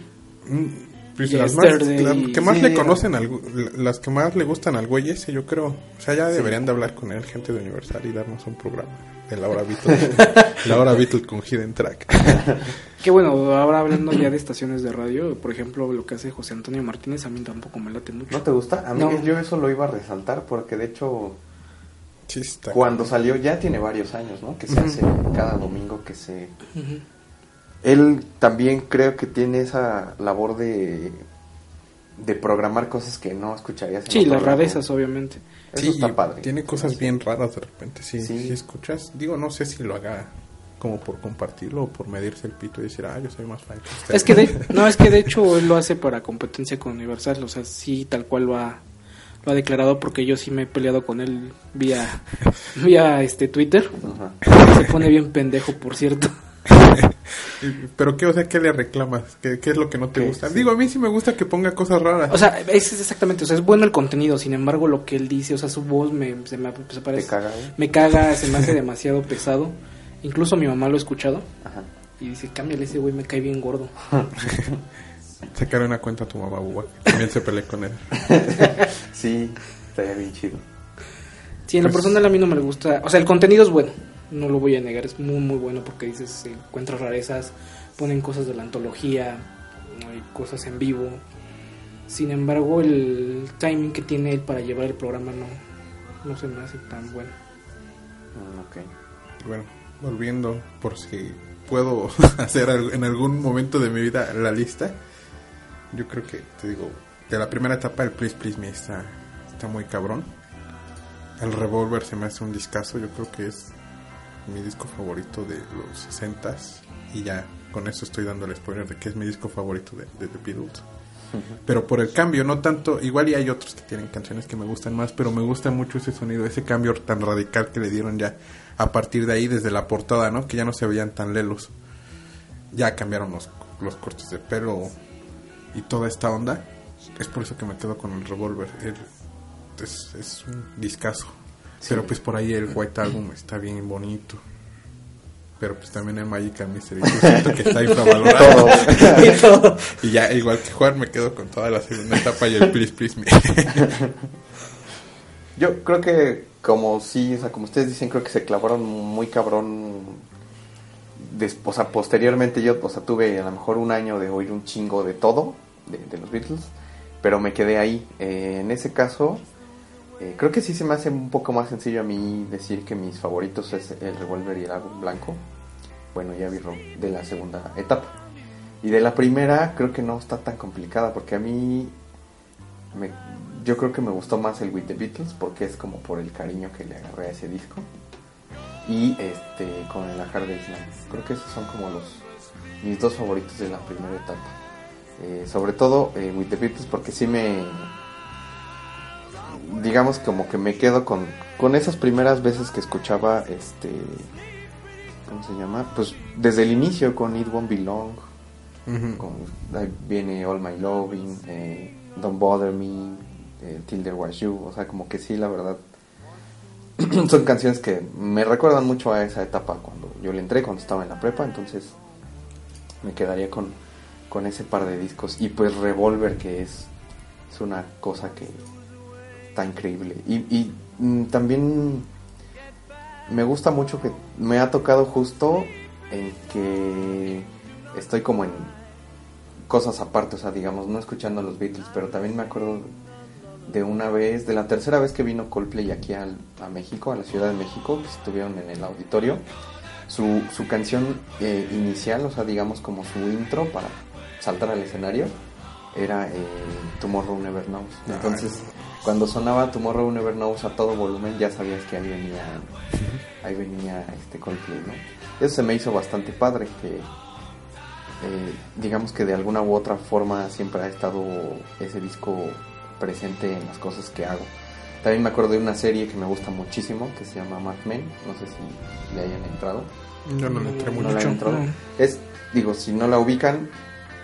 Mm, Pues las más, las que más Sí, le conocen, al, las que más le gustan al güey ese, yo creo. O sea, ya deberían de hablar con él, gente de Universal, y darnos un programa de la hora Beatles. la hora Beatles con Hidden Track. Que bueno, ahora hablando ya de estaciones de radio, por ejemplo, lo que hace José Antonio Martínez a mí tampoco me late mucho. ¿No te gusta? A mí No. yo eso lo iba a resaltar porque de hecho Cuando salió ya tiene varios años, ¿no? Que se hace cada domingo que se... Él también creo que tiene esa labor de de programar cosas que no escucharías. en Sí, las rarezas, obviamente. Eso Sí, está padre. Tiene cosas bien raras de repente, sí, Sí. sí. escuchas. Digo, no sé si lo haga como por compartirlo o por medirse el pito y decir, ah, yo soy más fan que usted. Es que de, no, es que de hecho él lo hace para competencia con Universal, o sea, sí tal cual lo ha, lo ha declarado porque yo sí me he peleado con él vía vía este Twitter. Ajá. Se pone bien pendejo, por cierto. Pero qué, o sea, ¿qué le reclamas? ¿Qué, qué es lo que no te gusta? sí. Digo, a mí sí me gusta que ponga cosas raras. O sea, es es exactamente, o sea, es bueno el contenido, sin embargo, lo que él dice, o sea, su voz me se me se parece caga, ¿eh? me caga, se me hace demasiado pesado. Incluso mi mamá lo ha escuchado Ajá. y dice, "Cámbiale ese güey, me cae bien gordo." Sacarle una cuenta a tu mamá, Buba. También se peleé con él. Sí, estaría bien chido. Sí, en lo Pues- personal a mí no me gusta. O sea, el contenido es bueno. No lo voy a negar. Es muy, muy bueno porque dices, se encuentras rarezas, ponen cosas de la antología, hay cosas en vivo. Sin embargo, el timing que tiene él para llevar el programa no, no se me hace tan bueno. Mm, ok. Bueno, volviendo, por si puedo hacer en algún momento de mi vida la lista. Yo creo que, te digo, de la primera etapa el Please Please Me está, está muy cabrón. El Revolver se me hace un discazo, yo creo que es mi disco favorito de los 60s. Y ya con eso estoy dando el spoiler de que es mi disco favorito de, de The Beatles. Pero por el cambio, no tanto, igual y hay otros que tienen canciones que me gustan más, pero me gusta mucho ese sonido, ese cambio tan radical que le dieron ya a partir de ahí desde la portada, ¿no? Que ya no se veían tan lelos. Ya cambiaron los, los cortes de pelo y toda esta onda. Es por eso que me quedo con el Revolver. El- es, es un discazo. Pero pues por ahí el White Album está bien bonito. Pero pues también el Magical Mystery yo siento que está infravalorado. Todo. Y ya, igual que Juan, me quedo con toda la segunda etapa y el Please Please Me. Yo creo que como sí, o sea, como ustedes dicen, creo que se clavaron muy cabrón. Posteriormente yo, tuve a lo mejor un año de oír un chingo de todo, de, los Beatles, pero me quedé ahí. Eh, en ese caso, eh, creo que sí se me hace un poco más sencillo a mí decir que mis favoritos es el Revolver y el álbum blanco. Bueno, ya vi de la segunda etapa. Y de la primera creo que no está tan complicada porque a mí me- yo creo que me gustó más el With the Beatles porque es como por el cariño que le agarré a ese disco. Y este con el A Hard Day's Night. Creo que esos son como los mis dos favoritos de la primera etapa. Eh, sobre todo eh, With the Beatles porque sí me digamos como que me quedo con con esas primeras veces que escuchaba este ¿cómo se llama? Pues desde el inicio con It Won't Be Long con, ahí viene All My Loving, eh, Don't Bother Me, eh, Till There Was You, o sea, como que sí, la verdad, son canciones que me recuerdan mucho a esa etapa cuando yo le entré, cuando estaba en la prepa, entonces me quedaría con, con ese par de discos. Y pues Revolver, que es, es una cosa que está increíble. Y, mm, también me gusta mucho que me ha tocado justo en que estoy como en cosas aparte, o sea, digamos, no escuchando los Beatles, pero también me acuerdo de una vez, de la tercera vez que vino Coldplay aquí al- a México, a la Ciudad de México, que estuvieron en el auditorio, su, su canción eh, inicial, o sea, digamos como su intro para saltar al escenario, era eh, Tomorrow Never Knows. Entonces, cuando sonaba Tomorrow Never Knows a todo volumen, ya sabías que ahí venía, ahí venía este Coldplay, ¿no? Eso se me hizo bastante padre, que eh, digamos que de alguna u otra forma siempre ha estado ese disco presente en las cosas que hago. También me acuerdo de una serie que me gusta muchísimo que se llama Mad Men. No sé si le hayan entrado. Yo no le entré ¿No mucho. entrado? no. Es, digo, si no la ubican,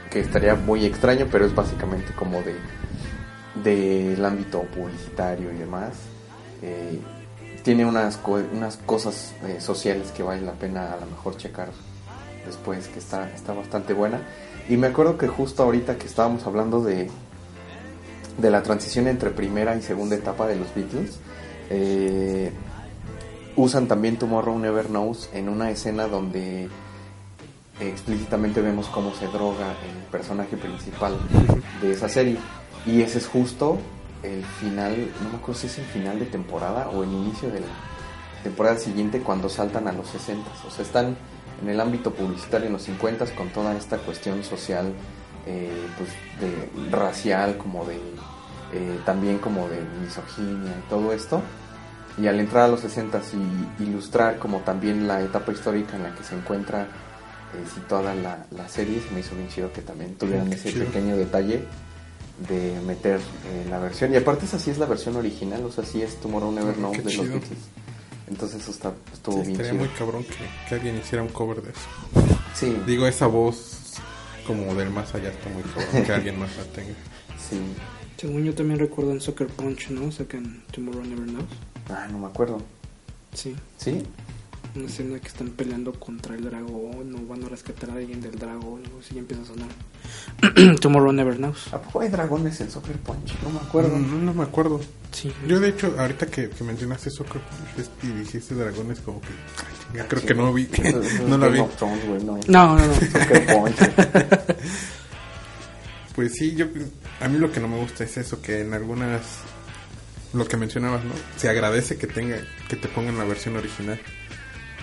que estaría muy extraño, pero es básicamente como de del ámbito publicitario y demás. Eh, tiene unas, co- unas cosas eh, sociales que vale la pena a lo mejor checar después, que está, está bastante buena. Y me acuerdo que justo ahorita que estábamos hablando de, de la transición entre primera y segunda etapa de los Beatles, eh, usan también Tomorrow Never Knows en una escena donde explícitamente vemos cómo se droga el personaje principal de esa serie. Y ese es justo el final, no me acuerdo si es el final de temporada o el inicio de la temporada siguiente cuando saltan a los 60. O sea, están en el ámbito publicitario en los 50 con toda esta cuestión social, eh, pues de racial, como de eh, también como de misoginia y todo esto. Y al entrar a los 60 y ilustrar como también la etapa histórica en la que se encuentra eh, situada la, la serie, se me hizo bien chido que también tuvieran ese chido. pequeño detalle de meter eh, la versión. Y aparte esa sí es la versión original, o sea, sí es Tomorrow Never Mm, Knows de los chido. Beatles. Entonces eso está, estuvo Sí, bien estaría chido. muy cabrón que, que alguien hiciera un cover de eso. Sí, Digo, esa voz como del más allá está muy cabrón que alguien más la tenga. sí. Según yo también recuerdo en Soccer Punch, ¿no? Sacan Tomorrow Never Knows. Ah, no me acuerdo. Sí. ¿Sí? Una escena que están peleando contra el dragón o van a rescatar a alguien del dragón o si ya empieza a sonar. Tomorrow Never Knows. ¿A poco hay dragones en Soccer Punch? No me acuerdo. No, no me acuerdo. Sí. Yo de hecho, ahorita que, que mencionaste Soccer Punch y dijiste dragones como que... ay, chinga, creo Sí. que no vi. Eso- eso es no la vi. Thrones, no. No, no, no. Soccer Punch. Pues sí, yo a mí lo que no me gusta es eso, que en algunas lo que mencionabas, ¿no? Se agradece que tenga que te pongan la versión original.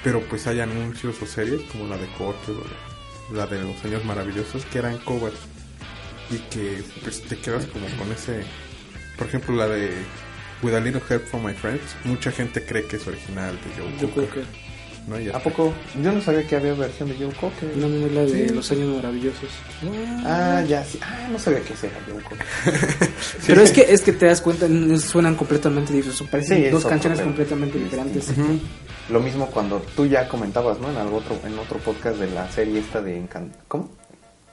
Pero pues hay anuncios o series como la de Corte o la de Los Años Maravillosos que eran covers y que pues te quedas como con ese por ejemplo la de With a Little Help from My Friends, mucha gente cree que es original de Joe Cocker. ¿No? ¿A hasta- poco? Yo no sabía que había versión de Joe Cocker. No, no es la de Sí. Los Años Maravillosos. Ah, ya, sí. Ah, no sabía que ese era Joe Cocker. Pero es que es que te das cuenta, suenan completamente diferentes. Parecen Sí, dos canciones completamente diferentes. Ujú. Lo mismo cuando tú ya comentabas, ¿no? En algo otro, en otro podcast de la serie esta de Encan... ¿Cómo?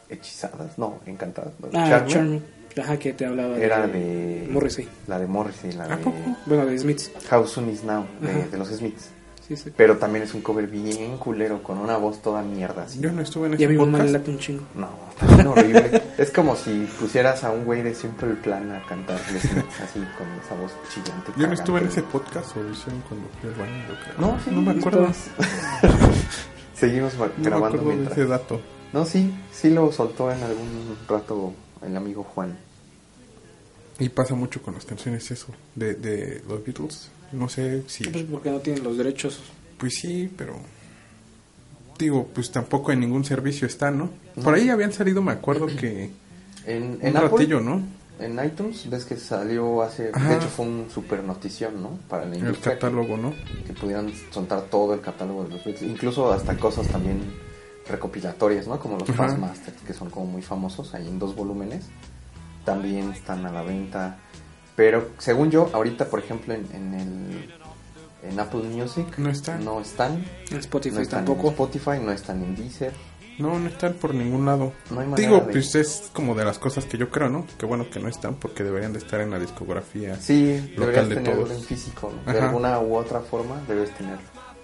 Hechizadas, no, encantadas. Ah. Charmed. Ajá, que te hablaba Era de... Morrissey. La de Morrissey, la ¿A de... poco? Bueno, de Smiths. How Soon Is Now, de, de los Smiths. Sí, sí. Pero también es un cover bien culero, con una voz toda mierda. Así. Yo no estuve en Y a ese mi mamá le podcast. late un chingo. No, está bien horrible. es como si pusieras a un güey de Simple Plan a cantar así con esa voz chillante. Yo no estuve en ese podcast o lo hicieron cuando fui al baño, yo creo. No, sí, no me acuerdo. Seguimos No me grabando de mientras. ese dato. No, sí, sí lo soltó en algún rato el amigo Juan. Y pasa mucho con las canciones eso, de, de los Beatles. No sé si... Pues porque no tienen los derechos. Pues sí, pero... Digo, pues tampoco en ningún servicio está, ¿no? Por ahí habían salido, me acuerdo que... En, Un en Apple, ratillo, ¿no? en iTunes, ves que salió hace... Ajá. De hecho fue un super notición, ¿no? Para la El catálogo, ¿no? Que, pudieran soltar todo el catálogo de los Beatles. Incluso hasta cosas también recopilatorias, ¿no? Como los Ajá. Past Masters, que son como muy famosos, ahí en dos volúmenes. También están a la venta. Pero según yo, ahorita, por ejemplo, en, en el... En Apple Music No están. no están, En Spotify no están tampoco. en Spotify, no están en Deezer. No, no están por ningún lado. No hay Digo, de- pues es como de las cosas que yo creo, ¿no? Que bueno que no están porque deberían de estar en la discografía. Sí, Local deberías de tenerlo todos. en físico, ¿no? De alguna u otra forma debes tenerlo.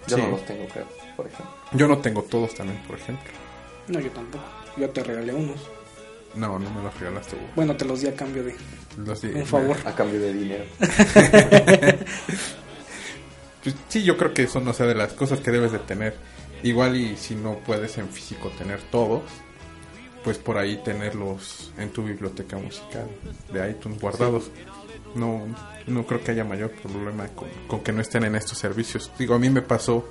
Yo Sí. no los tengo, creo, por ejemplo. Yo no tengo todos también, por ejemplo. No, yo tampoco. Yo te regalé unos. No, no me los regalaste. güey. Bueno, te los di a cambio de Los di- un favor. A cambio de dinero. Pues sí, yo creo que eso no sea de las cosas que debes de tener. Igual y si no puedes en físico tener todos, pues por ahí tenerlos en tu biblioteca musical de iTunes guardados. No, no creo que haya mayor problema con, con que no estén en estos servicios. Digo, a mí me pasó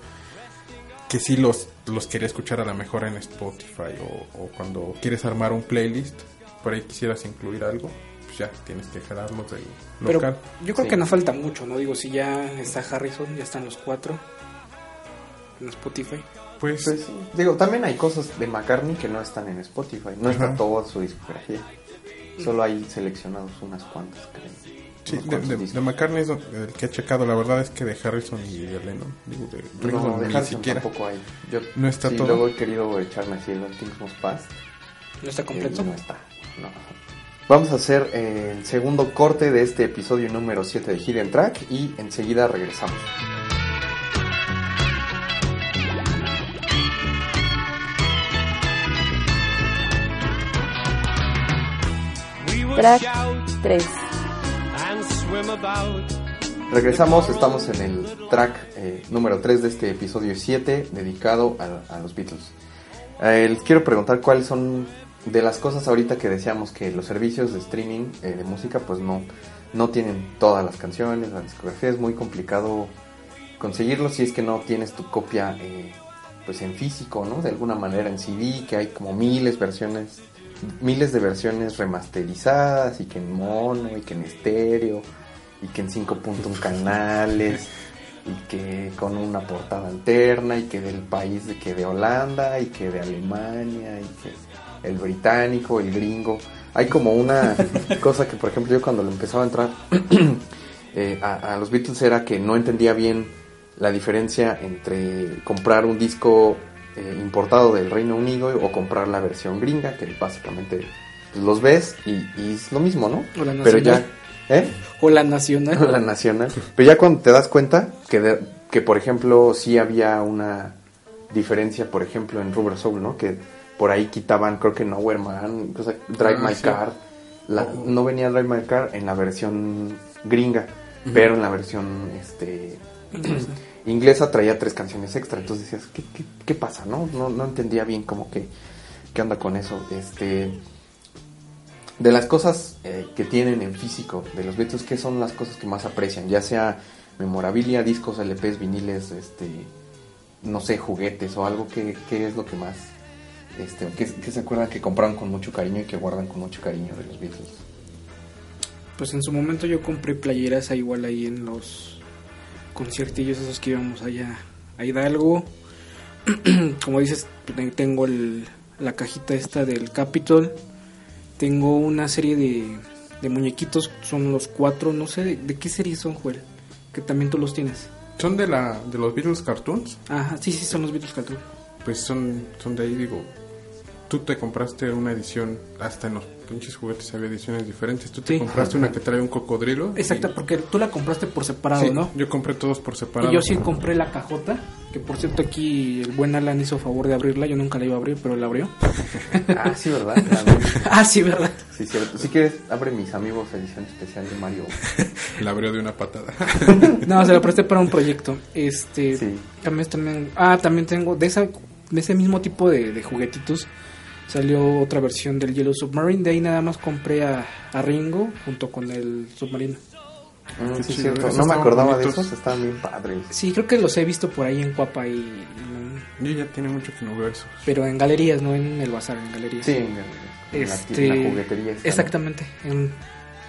que sí los, los quería escuchar a lo mejor en Spotify o, o cuando quieres armar un playlist, por ahí quisieras incluir algo, ya tienes que jalarlos del Pero local. yo creo Sí. que no falta mucho, ¿no? Digo, si ya está Harrison, ya están los cuatro en Spotify. Pues, Pues. Digo, también hay cosas de McCartney que no están en Spotify. No Ajá. está toda su discografía. Solo hay seleccionados unas cuantas, creo. Sí, de, McCartney es el que he checado. La verdad es que de Harrison y de Lennon. Digo, de Ringo No, de ni Harrison siquiera. tampoco hay. Yo No está sí, todo. luego he querido echarme así el Things Must Pass. ¿No está completo? no está. No. Vamos a hacer eh, el segundo corte de este episodio número 7 de Hidden Track y enseguida regresamos. Track shout 3. and swim about. Regresamos, estamos en el track eh, número 3 de este episodio 7 dedicado a, a los Beatles. Eh, les quiero preguntar cuáles son de las cosas ahorita que decíamos que los servicios de streaming eh, de música pues no, no tienen todas las canciones, la discografía es muy complicado conseguirlo si es que no tienes tu copia eh, pues en físico, ¿no? De alguna manera en CD, que hay como miles versiones, miles de versiones remasterizadas y que en mono y que en estéreo y que en 5.1 canales y que con una portada alterna y que del país de que de Holanda y que de Alemania y que el británico, el gringo. Hay como una cosa que por ejemplo yo cuando lo empezaba a entrar eh, a, a los Beatles era que no entendía bien la diferencia entre comprar un disco eh, importado del Reino Unido o comprar la versión gringa, que básicamente pues, los ves y, y es lo mismo, ¿no? O la Pero ya. ¿eh? O la nacional. la nacional. Pero ya cuando te das cuenta que, de- que por ejemplo, sí había una diferencia, por ejemplo, en Rubber Soul, ¿no? Que por ahí quitaban, creo que Nowhere Man, cosa- Drive Ah, My sí. Car. La- Oh. No venía Drive My Car en la versión gringa, pero en la versión este inglesa traía tres canciones extra. Entonces decías, ¿qué, qué, qué pasa? No? no no entendía bien como que qué onda con eso. Este de las cosas eh, que tienen en físico de los Beatles, ¿qué son las cosas que más aprecian? Ya sea memorabilia, discos, LPs, viniles, este, no sé, juguetes o algo, ¿qué, qué es lo que más, este, qué, qué se acuerdan que compraron con mucho cariño y que guardan con mucho cariño de los Beatles? Pues en su momento yo compré playeras igual ahí en los conciertillos esos que íbamos allá a Hidalgo. Como dices, te- tengo el- la cajita esta del Capitol. Tengo una serie de, de muñequitos, son los cuatro, no sé de, de qué serie son, Joel. Que también tú los tienes. ¿Son de, la, de los Beatles Cartoons? Ajá, sí, sí, son los Beatles Cartoon. Pues son, son de ahí, digo. Tú te compraste una edición, hasta en los pinches juguetes había ediciones diferentes. Tú te Sí. compraste una que trae un cocodrilo. Exacto, y- porque tú la compraste por separado, Sí, ¿no? yo compré todos por separado. Y yo sí compré la cajota, que por cierto aquí el buen Alan hizo favor de abrirla, yo nunca la iba a abrir, pero la abrió. Ah, sí, ¿verdad? Ah, sí, ¿verdad? Sí, cierto. Si quieres, abre mis amigos edición especial de Mario. La abrió de una patada. No, se la presté para un proyecto. Este, Sí. también, también, ah, también tengo de esa, de ese mismo tipo de, de juguetitos. Salió otra versión del Yellow Submarine, de ahí nada más compré a, a Ringo junto con el submarino. Mm, Qué sí, chido, cierto. esos No me acordaba de esos, estaban bien padres. Sí, creo que los he visto por ahí en Cuapa y, Yo ya tiene mucho que no veo eso. pero en galerías, no en el bazar, en galerías. Sí, en, en la, Este, en la juguetería. esta, ¿no? Exactamente, en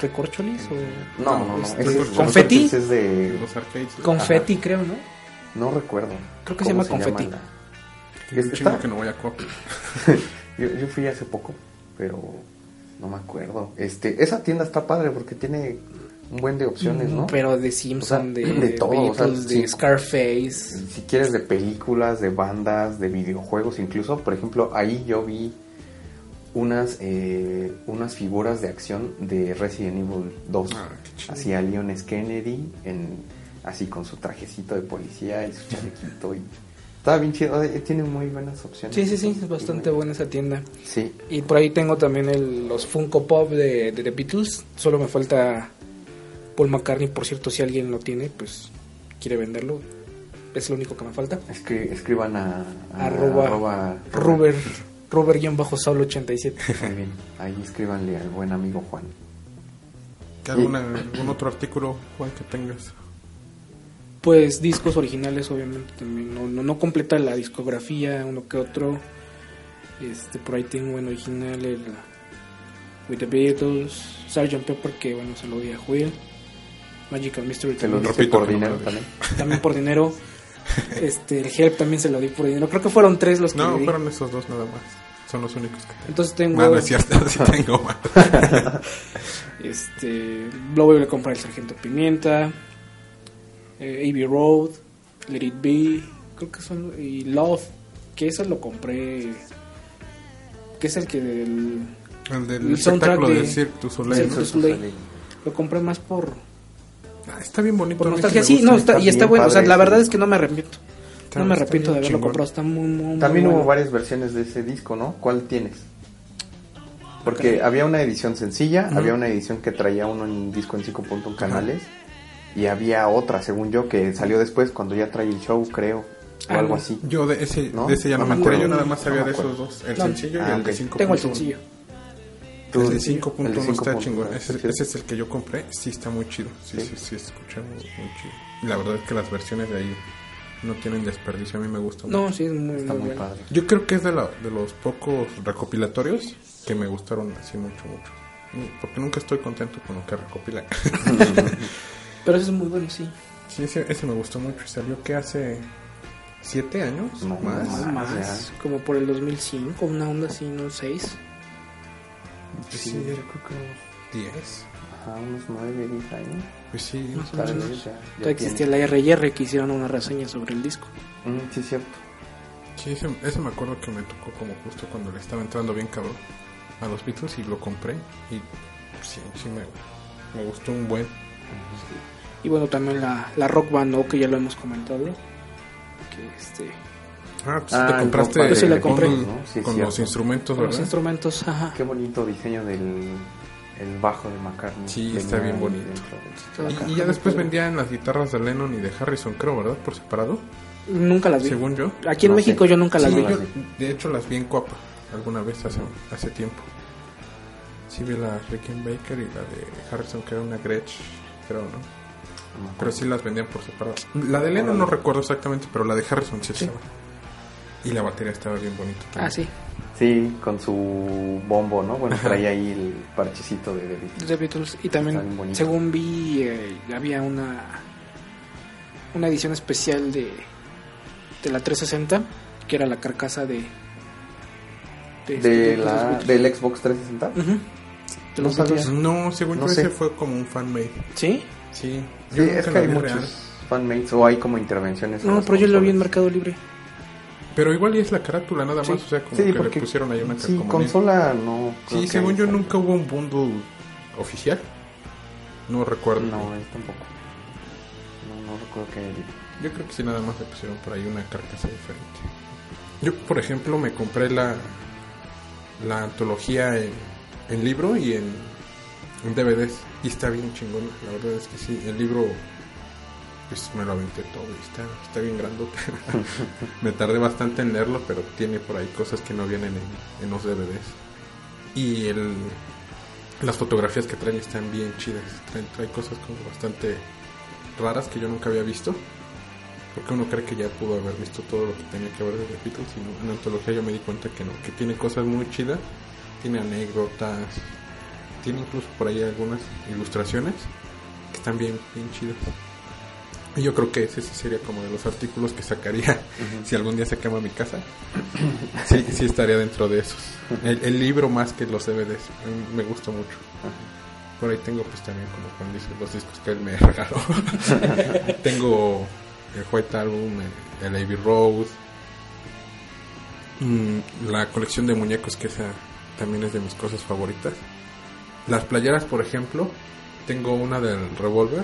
Recorcholis o No, no, no. Este, es- confeti. es de. Los arcades. confeti, creo, ¿no? No recuerdo. Creo que se ¿Cómo llama confeti. la- un Está- chingo que no voy a Copa. Yo, yo fui hace poco, pero no me acuerdo. Este, esa tienda está padre porque tiene un buen de opciones, ¿no? Pero de Simpson, O sea, de, de todo, o sea, de Scarface. Si quieres de películas, de bandas, de videojuegos, incluso, por ejemplo, ahí yo vi unas eh, unas figuras de acción de Resident Evil 2. Ah, así a Leon S. Kennedy, en, así con su trajecito de policía y su chalequito. Y, estaba bien chido, tiene muy buenas opciones. Sí, sí, sí, es bastante buena esa tienda. Sí, Y por ahí tengo también el- los Funko Pop de, de The Beatles. Solo me falta Paul McCartney, por cierto, si alguien lo tiene, pues quiere venderlo. Es lo único que me falta. Escri- escriban a, a Arroba- arroba- Ruber, Ruber-Saul87. Muy bien, ahí escríbanle al buen amigo Juan. ¿Alguna, ¿Algún otro artículo, Juan, que tengas? Pues discos originales, obviamente, también. No, no, no completa la discografía, uno que otro. Este, por ahí tengo en original el With the Beatles, Sgt. Pepper, que bueno, se lo di a Will. Magical Mystery Te lo también, diste repito por no dinero lo también. también por dinero. Este, el Help también se lo di por dinero. Creo que fueron tres los que No, fueron esos dos nada más. Son los únicos que tengo. Entonces tengo. No, no es cierto, sí tengo más. Este. Luego le compré el Sargento Pimienta. Eh, Abbey Road. Let It Be. Creo que son. Y Love. Que ese lo compré. Que es el que. del- El del El soundtrack espectáculo de- del Cirque du Soleil. Cirque ¿no? du Soleil. lo compré más por. Ah, está bien bonito. Por nostalgia. sí no, está, y está bueno. O sea, la verdad es que no me arrepiento. Está- no me arrepiento de haberlo chingón. comprado. Está muy, muy, muy También bueno. hubo varias versiones de ese disco, ¿no? ¿Cuál tienes? Porque había una edición sencilla, había una edición que traía uno en disco en 5 puntos canales y había otra, según yo, que salió después cuando ya trae el show, creo, o Ah, algo no. así. Yo de ese, ¿No? de ese ya no, No me acuerdo. Yo nada más sabía No de esos dos. El No. sencillo Ah, y el de ok. 5 Tengo el sencillo. El de Sí, 5.1 el de está 5.1, chingón. Ese, ese es el que yo compré. Sí, está muy chido. Sí, sí, Sí. sí, escucha muy, muy chido. Y la verdad es que las versiones de ahí no tienen desperdicio. A mí me gusta mucho. No, sí, es muy, Está muy bueno. padre. Yo creo que es de, la- de los pocos recopilatorios que me gustaron así mucho, mucho. Mm, Porque nunca estoy contento con lo que recopilan. Pero ese es muy bueno, sí. sí, ese, ese me gustó mucho. Y salió que hace siete años No, más. más. No más. Como por el 2005, una onda así, no 6. Sí, yo creo que unos, Diez. ajá, unos 9, 10 años. Pues sí. Más o menos. ya, ya existía la RR que hicieron una reseña sobre el disco. Mm, sí, cierto. Sí, ese, ese me acuerdo que me tocó como justo cuando le estaba entrando bien cabrón a los Beatles y lo compré. Y sí, sí me, me gustó un buen. Y bueno, también la, la Rock Band, ¿no? que ya lo hemos comentado. Que este. Ah, pues Ah, te compraste compa- Yo sí la compré. bundle ¿no? Sí, con los instrumentos, Con los ¿verdad? instrumentos, ajá. Qué bonito diseño del el bajo de McCartney. Sí, está bien bonito. dentro. Y, y ya después vendían las guitarras de Lennon y de Harrison, creo, ¿verdad? Por separado, Nunca las vi. según yo. Aquí en No México sé. yo nunca las Sí, vi. yo, de hecho las vi en Copa alguna vez hace, hace tiempo. Sí vi la Rickenbacker y la de Harrison, que era una Gretsch, creo, ¿no? Pero sí las vendían por separado. La de Lennon no recuerdo exactamente, pero la de Harrison sí, estaba. Y la batería estaba bien bonita. Ah, sí. Sí, con su bombo, ¿no? Bueno, traía ahí el parchecito de The Beatles. The Beatles. Y también, según vi, eh, había una una edición especial de, de la 360, que era la carcasa de... De la, del Xbox 360. Ujú. De No según No yo sé. ese fue como un fanmade. ¿Sí? Sí. Sí, Yo es nunca que hay muchos real. fanmates o hay como intervenciones. en No, pero yo lo vi en. Mercado Libre. Pero igual y es la carátula nada más, Sí. o sea, como Sí, que porque le pusieron ahí una Sí, consola no. Sí, que según yo nunca hubo un bundle oficial. No recuerdo. No, él tampoco. No, no recuerdo que. Yo creo que sí nada más le pusieron por ahí una carcasa diferente. Yo, por ejemplo, me compré la la antología en, en libro y en, DVDs y está bien chingón. La verdad es que sí, el libro pues me lo aventé todo y está, está bien grandote. me tardé bastante en leerlo, pero tiene por ahí cosas que no vienen en, en los DVDs. Y el, las fotografías que traen están bien chidas. Traen, trae cosas como bastante raras que yo nunca había visto. Porque uno cree que ya pudo haber visto todo lo que tenía que ver de The Beatles. Y no, en antología yo me di cuenta que no. Que tiene cosas muy chidas. Tiene anécdotas. Tiene incluso por ahí algunas ilustraciones. Que están bien, bien chidas. Y yo creo que ese sí sería como de los artículos que sacaría si algún día se quema mi casa. Sí, sí estaría dentro de esos. El, el libro más que los DVDs. Me gustó mucho. Por ahí tengo pues también como Juan dice los discos que él me regaló. tengo el White Album, el, el Abbey Road, mm, la colección de muñecos que esa también es de mis cosas favoritas. Las playeras, por ejemplo, tengo una del Revolver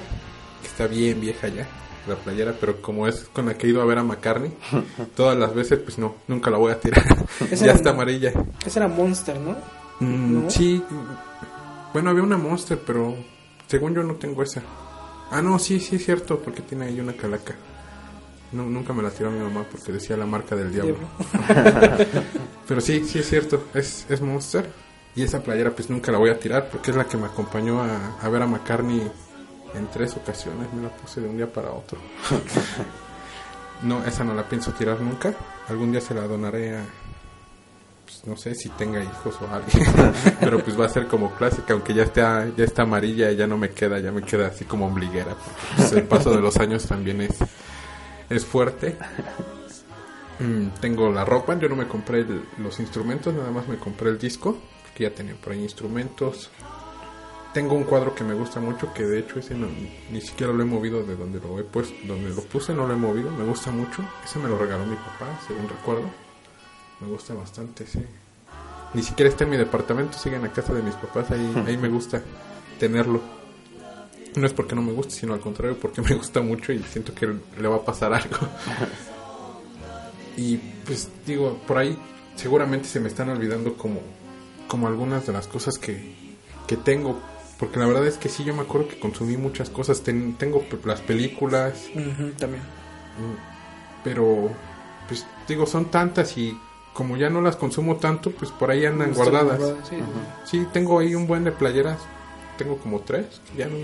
que está bien vieja ya, la playera, pero como es con la que he ido a ver a McCartney, todas las veces pues no, nunca la voy a tirar. Esa ya era- está amarilla. Ese era Monster, ¿no? Mm, ¿No? Sí, bueno, había una Monster, pero según yo no tengo esa. Ah, no, sí, sí es cierto, porque tiene ahí una calaca. No, nunca me la tiró mi mamá porque decía la marca del diablo. pero sí, sí es cierto, es, es Monster. Y esa playera pues nunca la voy a tirar porque es la que me acompañó a, a ver a McCartney en tres ocasiones. Me la puse de un día para otro. no, esa no la pienso tirar nunca. Algún día se la donaré a, pues, no sé si tenga hijos o alguien, pero pues va a ser como clásica, aunque ya está, ya está amarilla y ya no me queda, ya me queda así como ombliguera. pues, el paso de los años también es, es fuerte. Mm, tengo la ropa, yo no me compré los instrumentos, nada más me compré el disco, que ya tenía por ahí instrumentos. Tengo un cuadro que me gusta mucho, que de hecho ese no- ni siquiera lo he movido de donde lo he puesto, donde lo puse no lo he movido, me gusta mucho. Ese me lo regaló mi papá, según recuerdo. Me gusta bastante, sí. Ni siquiera está en mi departamento, sigue en la casa de mis papás, ahí, ahí me gusta tenerlo. No es porque no me guste, sino al contrario, porque me gusta mucho y siento que le va a pasar algo. Y pues digo, por ahí seguramente se me están olvidando como, como algunas de las cosas que, que tengo. Porque la verdad es que sí, yo me acuerdo que consumí muchas cosas. Ten- tengo las películas, también. pero pues digo, son tantas y como ya no las consumo tanto, pues por ahí andan guardadas. guardadas, sí. Sí, tengo ahí un buen de playeras. Tengo como tres. Ya no.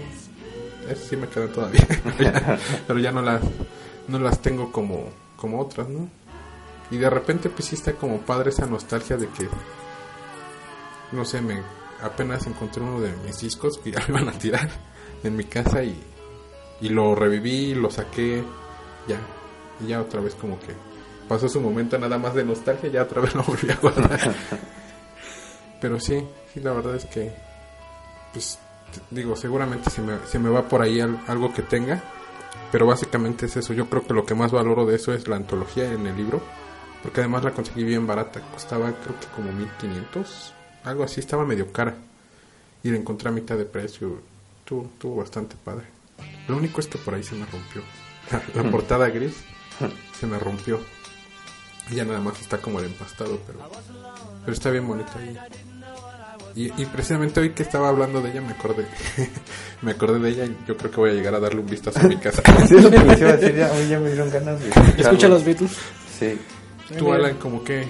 Esas sí me quedan todavía. Pero ya no las, no las tengo como, como otras, ¿no? Y de repente, pues sí como padre esa nostalgia de que. No sé, me apenas encontré uno de mis discos que ya me iban a tirar en mi casa y, y lo reviví, lo saqué. Ya. Y ya otra vez como que pasó su momento nada más de nostalgia, ya otra vez lo volví a guardar. Pero sí, sí, la verdad es que, pues, digo, seguramente se me, se me va por ahí al- algo que tenga, pero básicamente es eso. Yo creo que lo que más valoro de eso es la antología en el libro, porque además la conseguí bien barata, costaba creo que como 1500, algo así, estaba medio cara, y la encontré a mitad de precio, estuvo, estuvo bastante padre. Lo único es que por ahí se me rompió, la, la portada gris se me rompió. Y ya nada más está como el empastado, pero, pero está bien bonita. Y, y, precisamente hoy que estaba hablando de ella me acordé. me acordé de ella y yo creo que voy a llegar a darle un vistazo a mi casa. Sí, es lo que les iba a decir, ya, hoy ya me dieron ganas de. Escucha los Beatles. Sí. Tú, Alan, como que,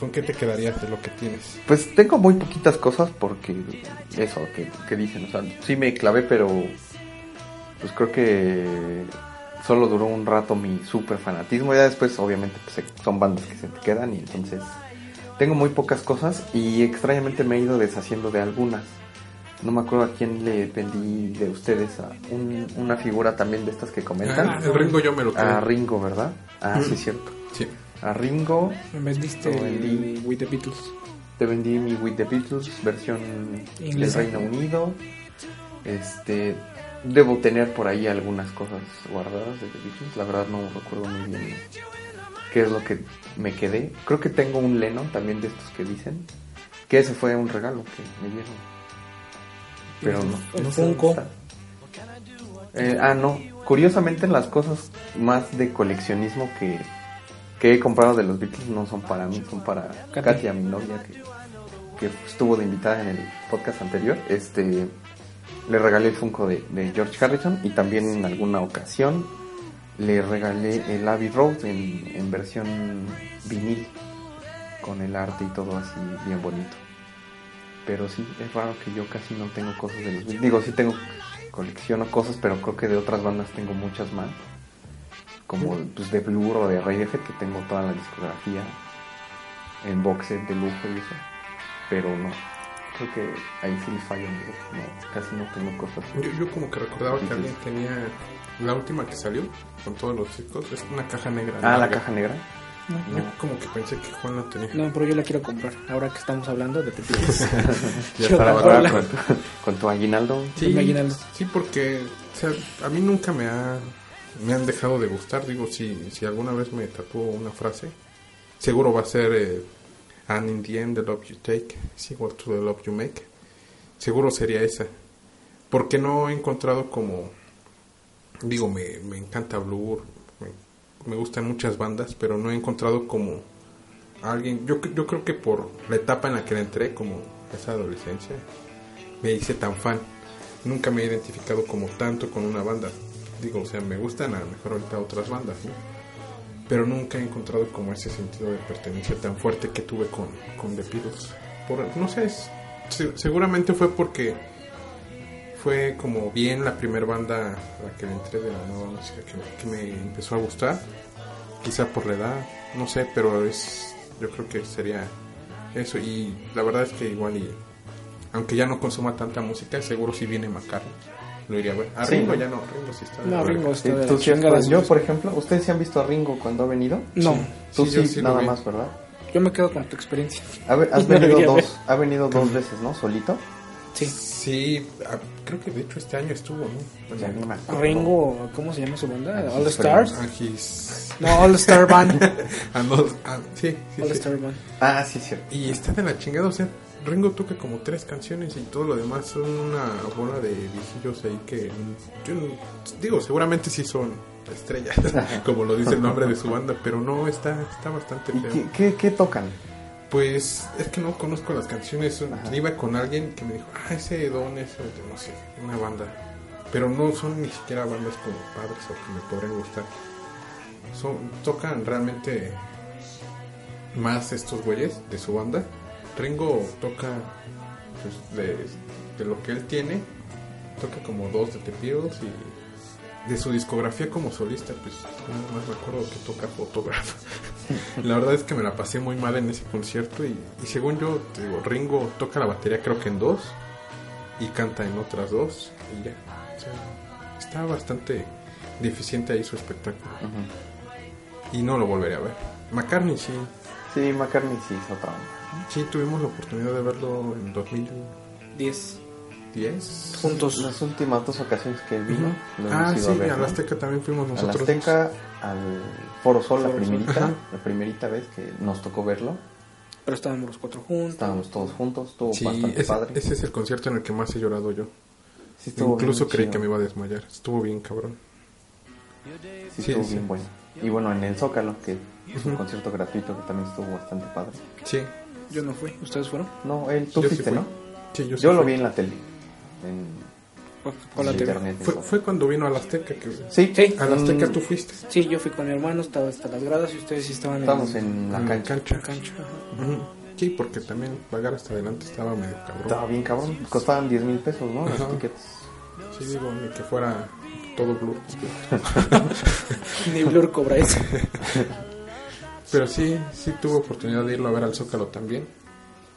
¿con qué te quedarías de lo que tienes? Pues tengo muy poquitas cosas porque eso que, que dicen, o sea, sí me clavé, pero pues creo que solo duró un rato mi super fanatismo. Ya después, obviamente, pues son bandas que se te quedan y entonces tengo muy pocas cosas y extrañamente me he ido deshaciendo de algunas. No me acuerdo a quién le vendí de ustedes a un- una figura también de estas que comentan. Ah, el Ringo yo me lo a. Ringo, ¿verdad? Ah, sí, cierto. Sí. A Ringo Me vendiste vendí. el With the Beatles. te vendí mi With the Beatles versión del Reino Unido. Este, debo tener por ahí algunas cosas guardadas de The Beatles. La verdad no recuerdo muy bien qué es lo que me quedé. Creo que tengo un Lennon también de estos que dicen. Que ese fue un regalo que me dieron. Pero no. No Funko. Eh, ah, no. Curiosamente las cosas más de coleccionismo que, que he comprado de los Beatles no son para mí, son para. Katia, mi novia, que, que estuvo de invitada en el podcast anterior. Este le regalé el Funko de, de George Harrison y también en alguna ocasión le regalé el Abbey Road en, en versión vinil con el arte y todo así bien bonito. Pero sí, es raro que yo casi no tengo cosas de los. Digo, sí tengo, colecciono cosas, pero creo que de otras bandas tengo muchas más. Como pues, de Blur o de Radiohead, que tengo toda la discografía en box set de lujo y eso. Pero no, creo que ahí sí amigos. No, casi no tengo cosas. Yo, yo como que recordaba que alguien tenía la última que salió con todos los discos, es una caja negra. Ah, la caja negra. Yo como que pensé que Juan la tenía. No, pero yo la quiero comprar. Ahora que estamos hablando de Beatles. Ya Yo para la- con, tu, con tu aguinaldo. Sí, aguinaldo. sí, porque o sea, a mí nunca me ha me han dejado de gustar. Digo, si, si alguna vez me tatuó una frase, seguro va a ser eh, And in the end, the love you take is equal to the love you make. Seguro sería esa. Porque no he encontrado como. Digo, me, me encanta Blur, me, me gustan muchas bandas, pero no he encontrado como alguien. Yo, yo creo que por la etapa en la que entré, como esa adolescencia, me hice tan fan. Nunca me he identificado como tanto con una banda. Digo, o sea, me gustan a mejor ahorita otras bandas, ¿no? Pero nunca he encontrado como ese sentido de pertenencia tan fuerte que tuve con, con The Beatles. Por, no sé, es- se- seguramente fue porque fue como bien la primera banda a la que entré de la nueva música que, me- empezó a gustar. Quizá por la edad, no sé, pero es yo creo que sería eso. Y la verdad es que igual y aunque ya no consuma tanta música, seguro si viene McCartney. Lo iría a ver. A Sí, Ringo ¿no? ya no, Ringo sí está. No, Ringo está de Tú sí has- chingada. yo, por ejemplo, ¿ustedes sí han visto a Ringo cuando ha venido? No, Tú Sí, sí, nada más, ¿verdad? yo me quedo con tu experiencia. Ha, ve- has No venido a ver. dos, ha venido dos veces, ¿no? Solito. Sí. Sí, ah, creo que de hecho este año estuvo, ¿no? Ya me acuerdo. Ringo, ¿cómo se llama su banda? Angie All Stars. Ah, he's- No, All Star Band. ah, no, ah, sí, sí, All sí. Star Band. Ah, sí, cierto. Y está de la chingada, o sea, Ringo toca como tres canciones y todo lo demás son una bola de viejillos ahí que, yo digo, seguramente sí son estrellas, como lo dice el nombre de su banda, pero no, está, está bastante ¿Y feo. qué, qué, qué tocan? Pues es que no conozco las canciones. Iba con alguien que me dijo, ah, ese don es no sé, una banda. Pero no son ni siquiera bandas como padres o que me podrían gustar. Son, tocan realmente más estos güeyes de su banda. Ringo toca pues, de, de lo que él tiene, toca como dos de The Beatles y de su discografía como solista, pues nada más me acuerdo que toca Photograph. la verdad es que me la pasé muy mal en ese concierto y, y según yo, te digo, Ringo toca la batería creo que en dos y canta en otras dos y ya. O sea, está bastante deficiente ahí su espectáculo y no lo volveré a ver. McCartney sí, Sí, McCartney sí es otra onda. Sí tuvimos la oportunidad de verlo en 2010. 10. Juntos. Las últimas dos ocasiones que vino, Ah, sí, a ver. al ¿no? Azteca también fuimos Al nosotros. Azteca, al Foro Sol, la Foro primerita, la primerita vez que nos tocó verlo. Pero estábamos los cuatro juntos. Estábamos todos juntos, estuvo Sí, bastante ese, padre. ese es el concierto en el que más he llorado yo. Sí, estuvo Incluso bien creí chido. que me iba a desmayar. Estuvo bien cabrón. Sí, Sí, estuvo sí. bien bueno. Y bueno, en el Zócalo, que es un concierto gratuito que también estuvo bastante padre. Sí, Yo no fui. ¿Ustedes fueron? No, él, tú Yo fuiste, fui. ¿no? sí, yo, sí Yo lo vi en la tele. En, por la tele. internet. Fue, cuando vino al Azteca. Que... Sí, Sí. Al Azteca mm, tú fuiste. Sí, yo fui con mi hermano, estaba hasta las gradas y ustedes sí estaban Estábamos en, en la cancha. en cancha. ajá. Ujú. Sí, porque también pagar hasta adelante estaba medio cabrón. Estaba bien cabrón. Costaban 10 mil pesos, ¿no? Los Ajá. tickets. Sí, digo, ni que fuera todo blue. Ni Blur cobra eso. Pero sí, sí tuve oportunidad de irlo a ver al Zócalo también.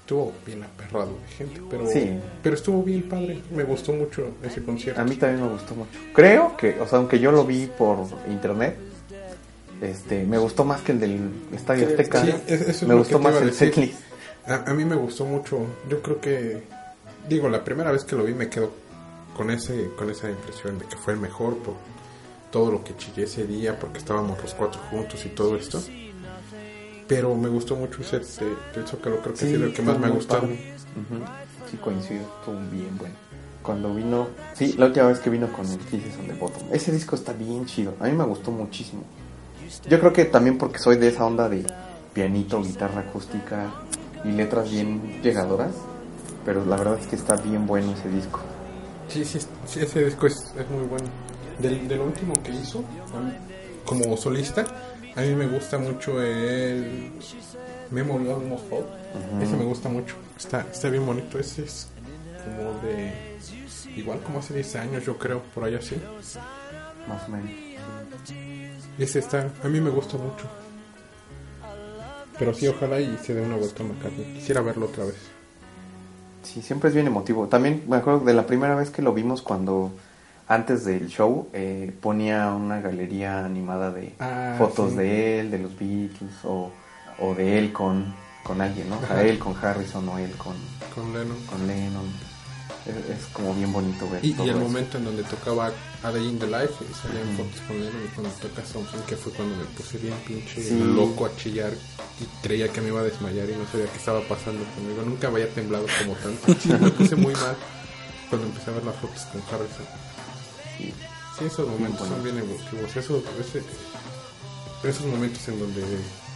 Estuvo bien aperrado de gente, pero, Sí. pero estuvo bien padre. Me gustó mucho ese concierto. A mí también me gustó mucho. Creo que, o sea, aunque yo lo vi por internet, este, me gustó más que el del Estadio Sí, Azteca. sí, es- eso es me lo gustó más el setlist. A, a mí me gustó mucho. Yo creo que, digo, la primera vez que lo vi me quedo con ese con esa impresión de que fue el mejor por todo lo que chillé ese día, porque estábamos los cuatro juntos y todo esto. Pero me gustó mucho ese de, Zócalo, creo que sido el que más me ha gustado. Sí, coincido, estuvo bien bueno. Cuando vino, sí, la última vez que vino con el Kisses on the Bottom. Ese disco está bien chido, a mí me gustó muchísimo. Yo creo que también porque soy de esa onda de pianito, guitarra acústica y letras bien llegadoras. Pero la verdad es que está bien bueno ese disco. Sí, sí, sí, ese disco es, es muy bueno. Del, del último que hizo, mí, como solista, a mí me gusta mucho el Memory Almost Fall. Ese me gusta mucho. Está, está bien bonito. Ese es como de. Igual como hace 10 años, yo creo, por ahí así. Más o menos. Ese está. A mí me gusta mucho. Pero sí, ojalá y se dé una vuelta a McCartney. Quisiera verlo otra vez. Sí, siempre es bien emotivo. También me acuerdo de la primera vez que lo vimos cuando antes del show eh, ponía una galería animada de Ah, fotos sí. de él, de los Beatles o, o de él con, con alguien, ¿no? O sea, Ajá. él con Harrison o él con, Con Lennon. con Lennon. Es, es como bien bonito ver Y, todo y el eso. momento en donde tocaba A Day in the Life y salían fotos con Lennon y cuando toca Something que fue cuando me puse bien pinche Sí. loco a chillar y creía que me iba a desmayar y no sabía qué estaba pasando conmigo. Nunca había temblado como tanto. Me puse muy mal cuando empecé a ver las fotos con Harrison. Sí. Esos momentos son bien emotivos. Eso, ese- esos momentos en donde,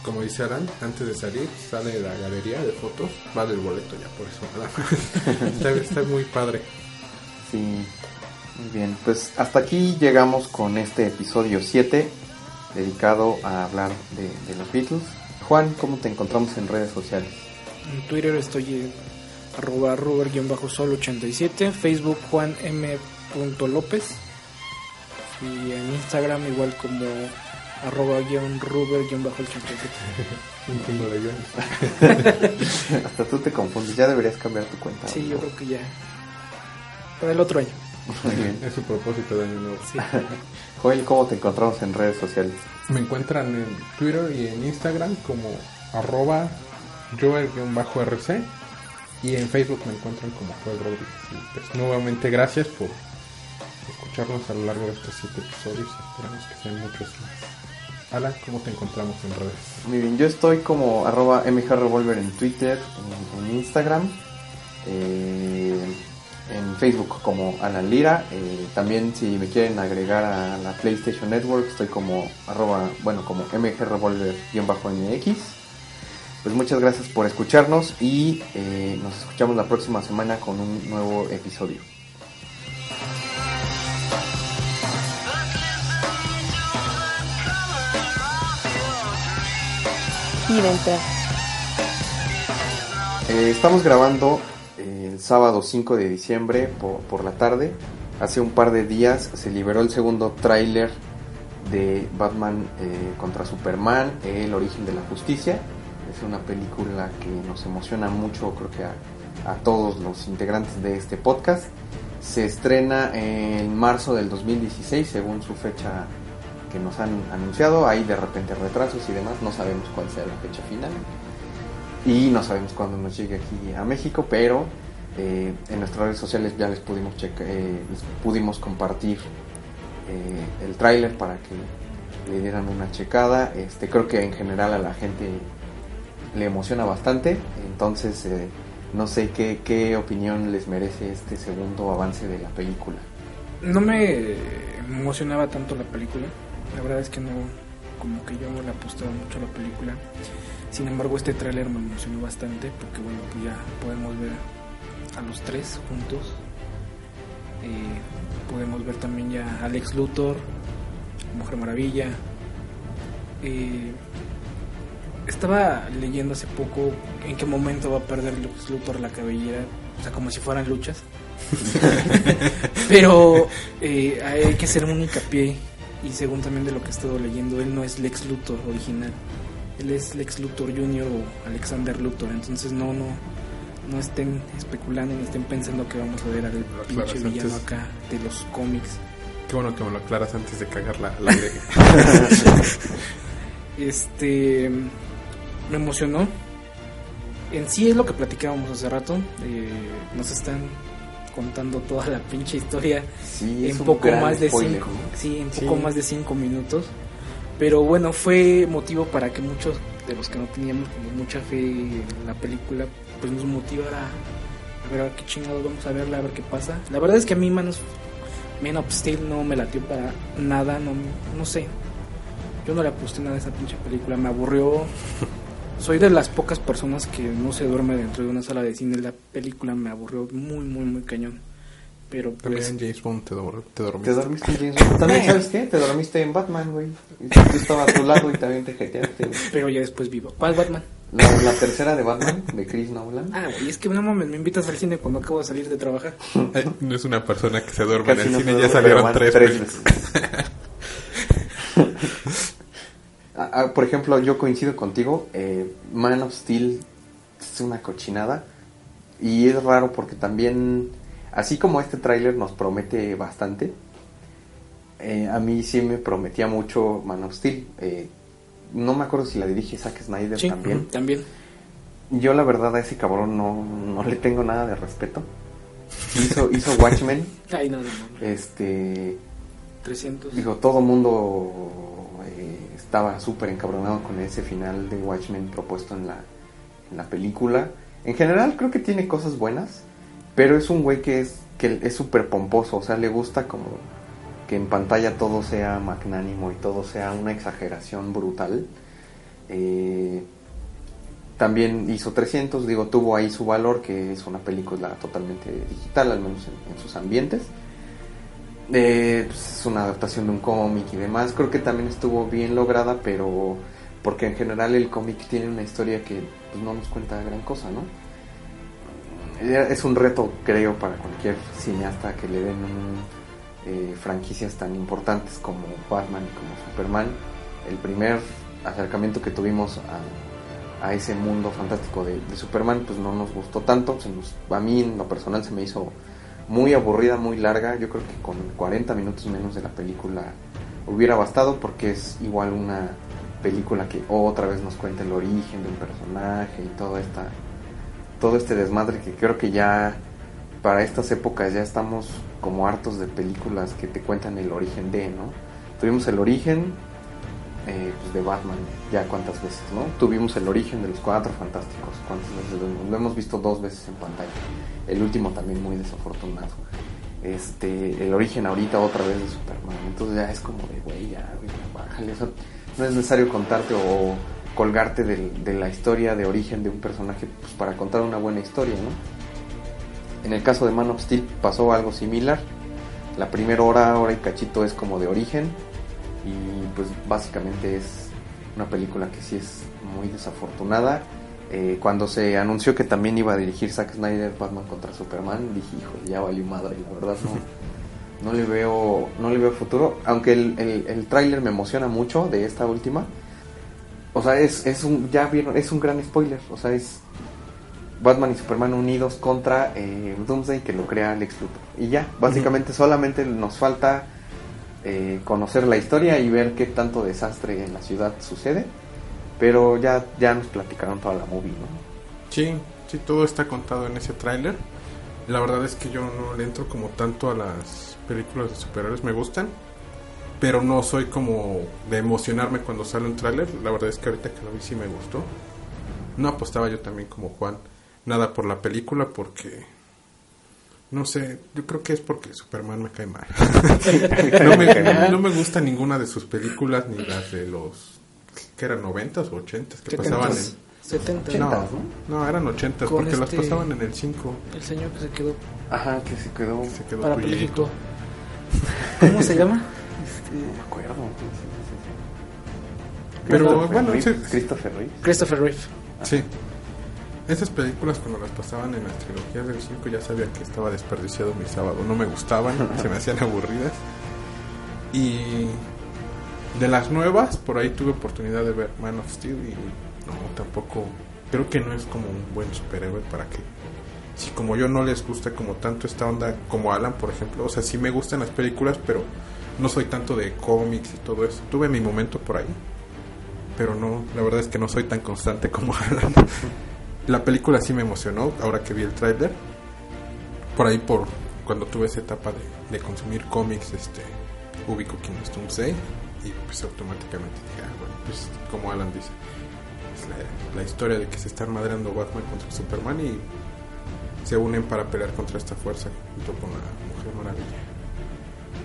como dice Alan, antes de salir, sale la galería de fotos, vale el boleto ya, por eso. nada más. está, está muy padre. Sí, muy bien. Pues hasta aquí llegamos con este episodio 7 dedicado a hablar de, de los Beatles. Juan, ¿cómo te encontramos en redes sociales? En Twitter estoy en arroba ruber-sol87, Facebook Juan M. López y en Instagram igual como arroba guion ruber guion bajo 87. Un chingo de guiones. Hasta tú te confundes, ya deberías cambiar tu cuenta. Sí, ¿no? yo creo que ya para el otro año. Muy bien. Es su propósito de año nuevo. Sí. Joel, ¿cómo te encontramos en redes sociales? Me encuentran en Twitter y en Instagram como arroba joel-rc y en Facebook me encuentran como Joel Rodríguez. Y pues nuevamente gracias por escucharnos a lo largo de estos siete episodios. Esperamos que sean muchos más. Alan, ¿cómo te encontramos en redes? Muy bien, yo estoy como arroba mjrevolver en Twitter, en, en Instagram, eh, en Facebook como Alan Lira. eh, también si me quieren agregar a la PlayStation Network, estoy como arroba, bueno, como mgrevolver-mx. Pues muchas gracias por escucharnos y eh, nos escuchamos la próxima semana con un nuevo episodio. Track. Eh, estamos grabando el sábado 5 de diciembre por, por la tarde. Hace un par de días se liberó el segundo tráiler de Batman eh, contra Superman, El origen de la justicia. Es una película que nos emociona mucho, creo que a, a todos los integrantes de este podcast. Se estrena en marzo del 2016, según su fecha que nos han anunciado. Hay de repente retrasos y demás, no sabemos cuál sea la fecha final y no sabemos cuándo nos llegue aquí a México, pero eh, en nuestras redes sociales ya les pudimos eh, les pudimos compartir eh, el tráiler para que le dieran una checada. Este creo que en general a la gente le emociona bastante, entonces eh, no sé qué, qué opinión les merece este segundo avance de la película. No me emocionaba tanto la película. La verdad es que no, como que yo no le apostaba mucho a la película. Sin embargo, este tráiler me emocionó bastante porque, bueno, pues ya podemos ver a los tres juntos. Eh, podemos ver también ya a Alex Luthor, Mujer Maravilla. Eh, estaba leyendo hace poco en qué momento va a perder Lex Luthor la cabellera, o sea, como si fueran luchas. Pero eh, hay que hacer un hincapié y según también de lo que he estado leyendo, él no es Lex Luthor original. Él es Lex Luthor Jr. o Alexander Luthor. Entonces no, no, no estén especulando ni estén pensando que vamos a ver al pinche villano antes. acá de los cómics. Qué bueno que me lo aclaras antes de cagar la. Este me emocionó. En sí es lo que platicábamos hace rato. eh, nos están contando toda la pinche historia Sí, en poco más de spoiler, cinco, ¿no? sí, en Sí. poco más de cinco minutos. Pero bueno, fue motivo para que muchos de los que no teníamos como mucha fe en la película, pues nos motivara a ver a ver qué chingados vamos a verla, a ver qué pasa. La verdad es que a mí Manos Man of Steel no me latió para nada, no, no sé. Yo no le aposté nada a esa pinche película, me aburrió. Soy de las pocas personas que no se duerme dentro de una sala de cine. La película me aburrió muy, muy, muy cañón. Pero pues También James Bond te, te dormiste. ¿Te dormiste en James Bond? También, ¿sabes qué? Te dormiste en Batman, güey. Yo estaba a tu lado y también te jeteaste, güey. Pero ya después vivo. ¿Cuál Batman? La, la tercera de Batman, de Chris Nolan. Ah, güey, es que no mames, me invitas al cine cuando acabo de salir de trabajar. Eh, no es una persona que se duerme en Casi el no cine, se ya duerme, salieron tres, películas. veces. Ah, ah, por ejemplo, yo coincido contigo. eh, Man of Steel es una cochinada. Y es raro porque también, así como este tráiler nos promete bastante, eh, a mí sí me prometía mucho Man of Steel. Eh, no me acuerdo si la dirige Zack Snyder Sí, también. también. Yo la verdad a ese cabrón no, no le tengo nada de respeto. Hizo, hizo Watchmen. Ay, no, no, no. Este, 300. digo, todo mundo eh, estaba súper encabronado con ese final de Watchmen propuesto en la, en la película. En general creo que tiene cosas buenas, pero es un güey que es que es súper pomposo, o sea, le gusta como que en pantalla todo sea magnánimo y todo sea una exageración brutal. Eh, también hizo 300, digo, tuvo ahí su valor, que es una película totalmente digital, al menos en, en sus ambientes. Eh, pues, es una adaptación de un cómic y demás. Creo que también estuvo bien lograda, pero porque en general el cómic tiene una historia que pues, no nos cuenta gran cosa, ¿no? Eh, Es un reto, creo, para cualquier cineasta que le den un, eh, franquicias tan importantes como Batman y como Superman. El primer acercamiento que tuvimos a, a ese mundo fantástico de, Superman, pues no nos gustó tanto. Se nos- a mí, en lo personal, se me hizo muy aburrida, muy larga. Yo creo que con 40 minutos menos de la película hubiera bastado porque es igual una película que otra vez nos cuenta el origen de un personaje y toda esta todo este desmadre que creo que ya para estas épocas ya estamos como hartos de películas que te cuentan el origen de, ¿no? Tuvimos el origen eh, pues de Batman, ya cuántas veces, ¿no? Tuvimos el origen de los Cuatro Fantásticos, cuántas veces lo hemos, lo hemos visto dos veces en pantalla. El último también muy desafortunado. Este, el origen ahorita otra vez de Superman. Entonces ya es como de, güey, ya, bájale. No es necesario contarte o colgarte del- de, la historia de origen de un personaje pues, para contar una buena historia, ¿no? En el caso de Man of Steel pasó algo similar. La primera hora, hora y cachito es como de origen y pues básicamente es una película que sí es muy desafortunada. Eh, cuando se anunció que también iba a dirigir Zack Snyder Batman contra Superman, dije, hijo, ya valió madre, la verdad no, no le veo no le veo futuro, aunque el, el, el tráiler me emociona mucho de esta última. O sea, es, es un ya vieron, es un gran spoiler, o sea, es Batman y Superman unidos contra eh, Doomsday que lo crea Lex Luthor. Y ya, básicamente solamente nos falta eh, conocer la historia y ver qué tanto desastre en la ciudad sucede. Pero ya, ya nos platicaron toda la movie, ¿no? Sí, sí, todo está contado en ese tráiler. La verdad es que yo no le entro como tanto a las películas de superhéroes, me gustan, pero no soy como de emocionarme cuando sale un tráiler. La verdad es que ahorita que lo vi sí me gustó. No apostaba yo también como Juan nada por la película porque no sé, yo creo que es porque Superman me cae mal. no, me, no me gusta ninguna de sus películas ni las de los que eran 90s o 80s que pasaban en 70. no, no, eran 80 Con porque las este- pasaban en el 5. El señor que se quedó Ajá, que se quedó. No Se quedó parapléjico. ¿Cómo se llama? me acuerdo. sí, sí, sí, sí. Pero bueno, Reeve, sí. Christopher Reeve. Christopher Reeve. Sí. Esas películas cuando las pasaban en las trilogías del 5 ya sabía que estaba desperdiciado mi sábado. No me gustaban, se me hacían aburridas. Y de las nuevas, por ahí tuve oportunidad de ver Man of Steel y no, tampoco. Creo que no es como un buen superhéroe para que. Si como yo no les gusta como tanto esta onda como Alan, por ejemplo. O sea, sí me gustan las películas, pero no soy tanto de cómics y todo eso. Tuve mi momento por ahí. Pero no, la verdad es que no soy tan constante como Alan. La película sí me emocionó ahora que vi el tráiler. Por ahí por cuando tuve esa etapa de, de consumir cómics, este ubico es Doomsday y pues automáticamente dije, ah, bueno, pues como Alan dice, es la, la historia de que se están madreando Batman contra Superman y se unen para pelear contra esta fuerza junto con la Mujer Maravilla.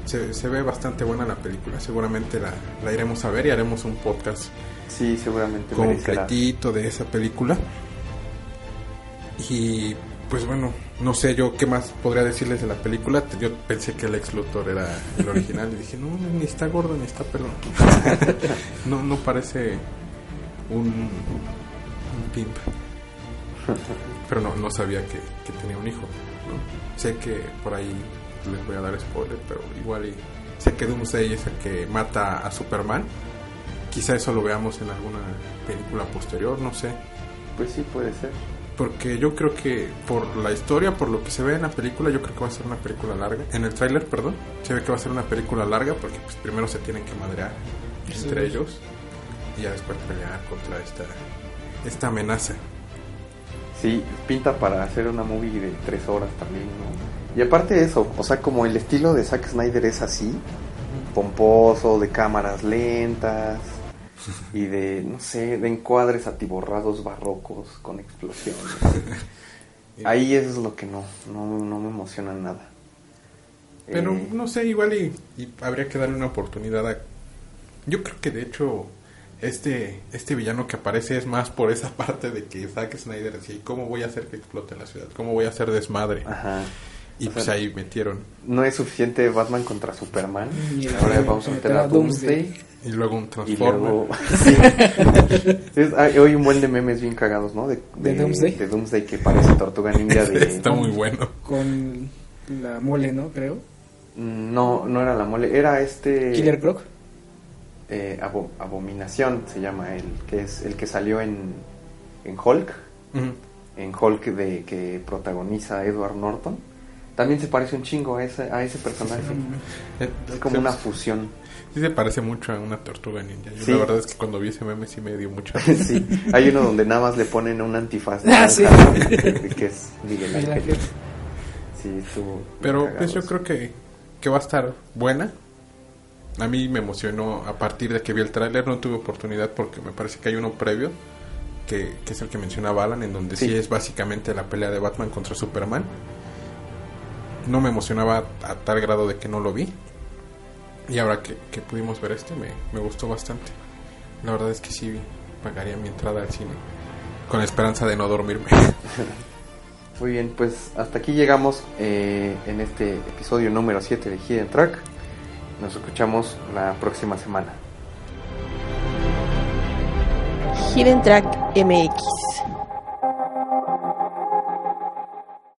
Se, se ve bastante buena la película, seguramente la, la iremos a ver y haremos un podcast Sí, seguramente merecerá. completito de esa película. Y pues bueno, no sé yo qué más podría decirles de la película. Yo pensé que el ex Luthor era el original y dije, no, ni está gordo ni está pelón. no, no parece un, un pimp. Pero no, no sabía que, que tenía un hijo. Sé que por ahí les voy a dar spoiler, pero igual y sé que Doomsday es el que mata a Superman. Quizá eso lo veamos en alguna película posterior, no sé. Pues sí, puede ser. Porque yo creo que por la historia, por lo que se ve en la película, yo creo que va a ser una película larga. En el tráiler, perdón, se ve que va a ser una película larga porque pues primero se tienen que madrear entre Sí. ellos y ya después pelear contra esta esta amenaza. Sí, pinta para hacer una movie de tres horas también, ¿no? Y aparte de eso, o sea, como el estilo de Zack Snyder es así, pomposo, de cámaras lentas y de, no sé, de encuadres atiborrados barrocos con explosiones. Ahí eso es lo que no, no, no me emociona nada. Pero Eh, no sé, igual y, y habría que darle una oportunidad a... Yo creo que de hecho este este villano que aparece es más por esa parte de que Zack Snyder decía, "¿Y ¿cómo voy a hacer que explote la ciudad? ¿Cómo voy a hacer desmadre? Ajá. Y O pues sea, ahí metieron. No es suficiente Batman contra Superman. Ahora vamos a meter a Doomsday. Y luego un Y Transformer. luego. Sí. Hay, hoy un buen de memes bien cagados, ¿no? De, ¿De Doomsday? de Doomsday que parece tortuga ninja de. Está muy bueno. Con la mole, ¿no? Creo. No, no era la mole, era este. Killer Croc. eh, Abo- Abominación se llama el que es el que salió en, en Hulk. Ujú. En Hulk de que protagoniza Edward Norton. También se parece un chingo a ese, a ese personaje. Eh, Es como se- una fusión. Sí se parece mucho a una tortuga ninja. Yo Sí. La verdad es que cuando vi ese meme sí me dio mucha sí, hay uno donde nada más le ponen un antifaz. Ah, sí. Que es Miguel Ángel. Sí, estuvo Pero pues yo creo que, que va a estar buena. A mí me emocionó a partir de que vi el tráiler, no tuve oportunidad porque me parece que hay uno previo, que, que es el que mencionaba Alan, en donde sí. Sí. es básicamente la pelea de Batman contra Superman. No me emocionaba a tal grado de que no lo vi. Y ahora que, que pudimos ver este, me, me gustó bastante. La verdad es que sí pagaría mi entrada al cine, con esperanza de no dormirme. Muy bien, pues hasta aquí llegamos eh, en este episodio número 7 de Hidden Track. Nos escuchamos la próxima semana. Hidden Track MX.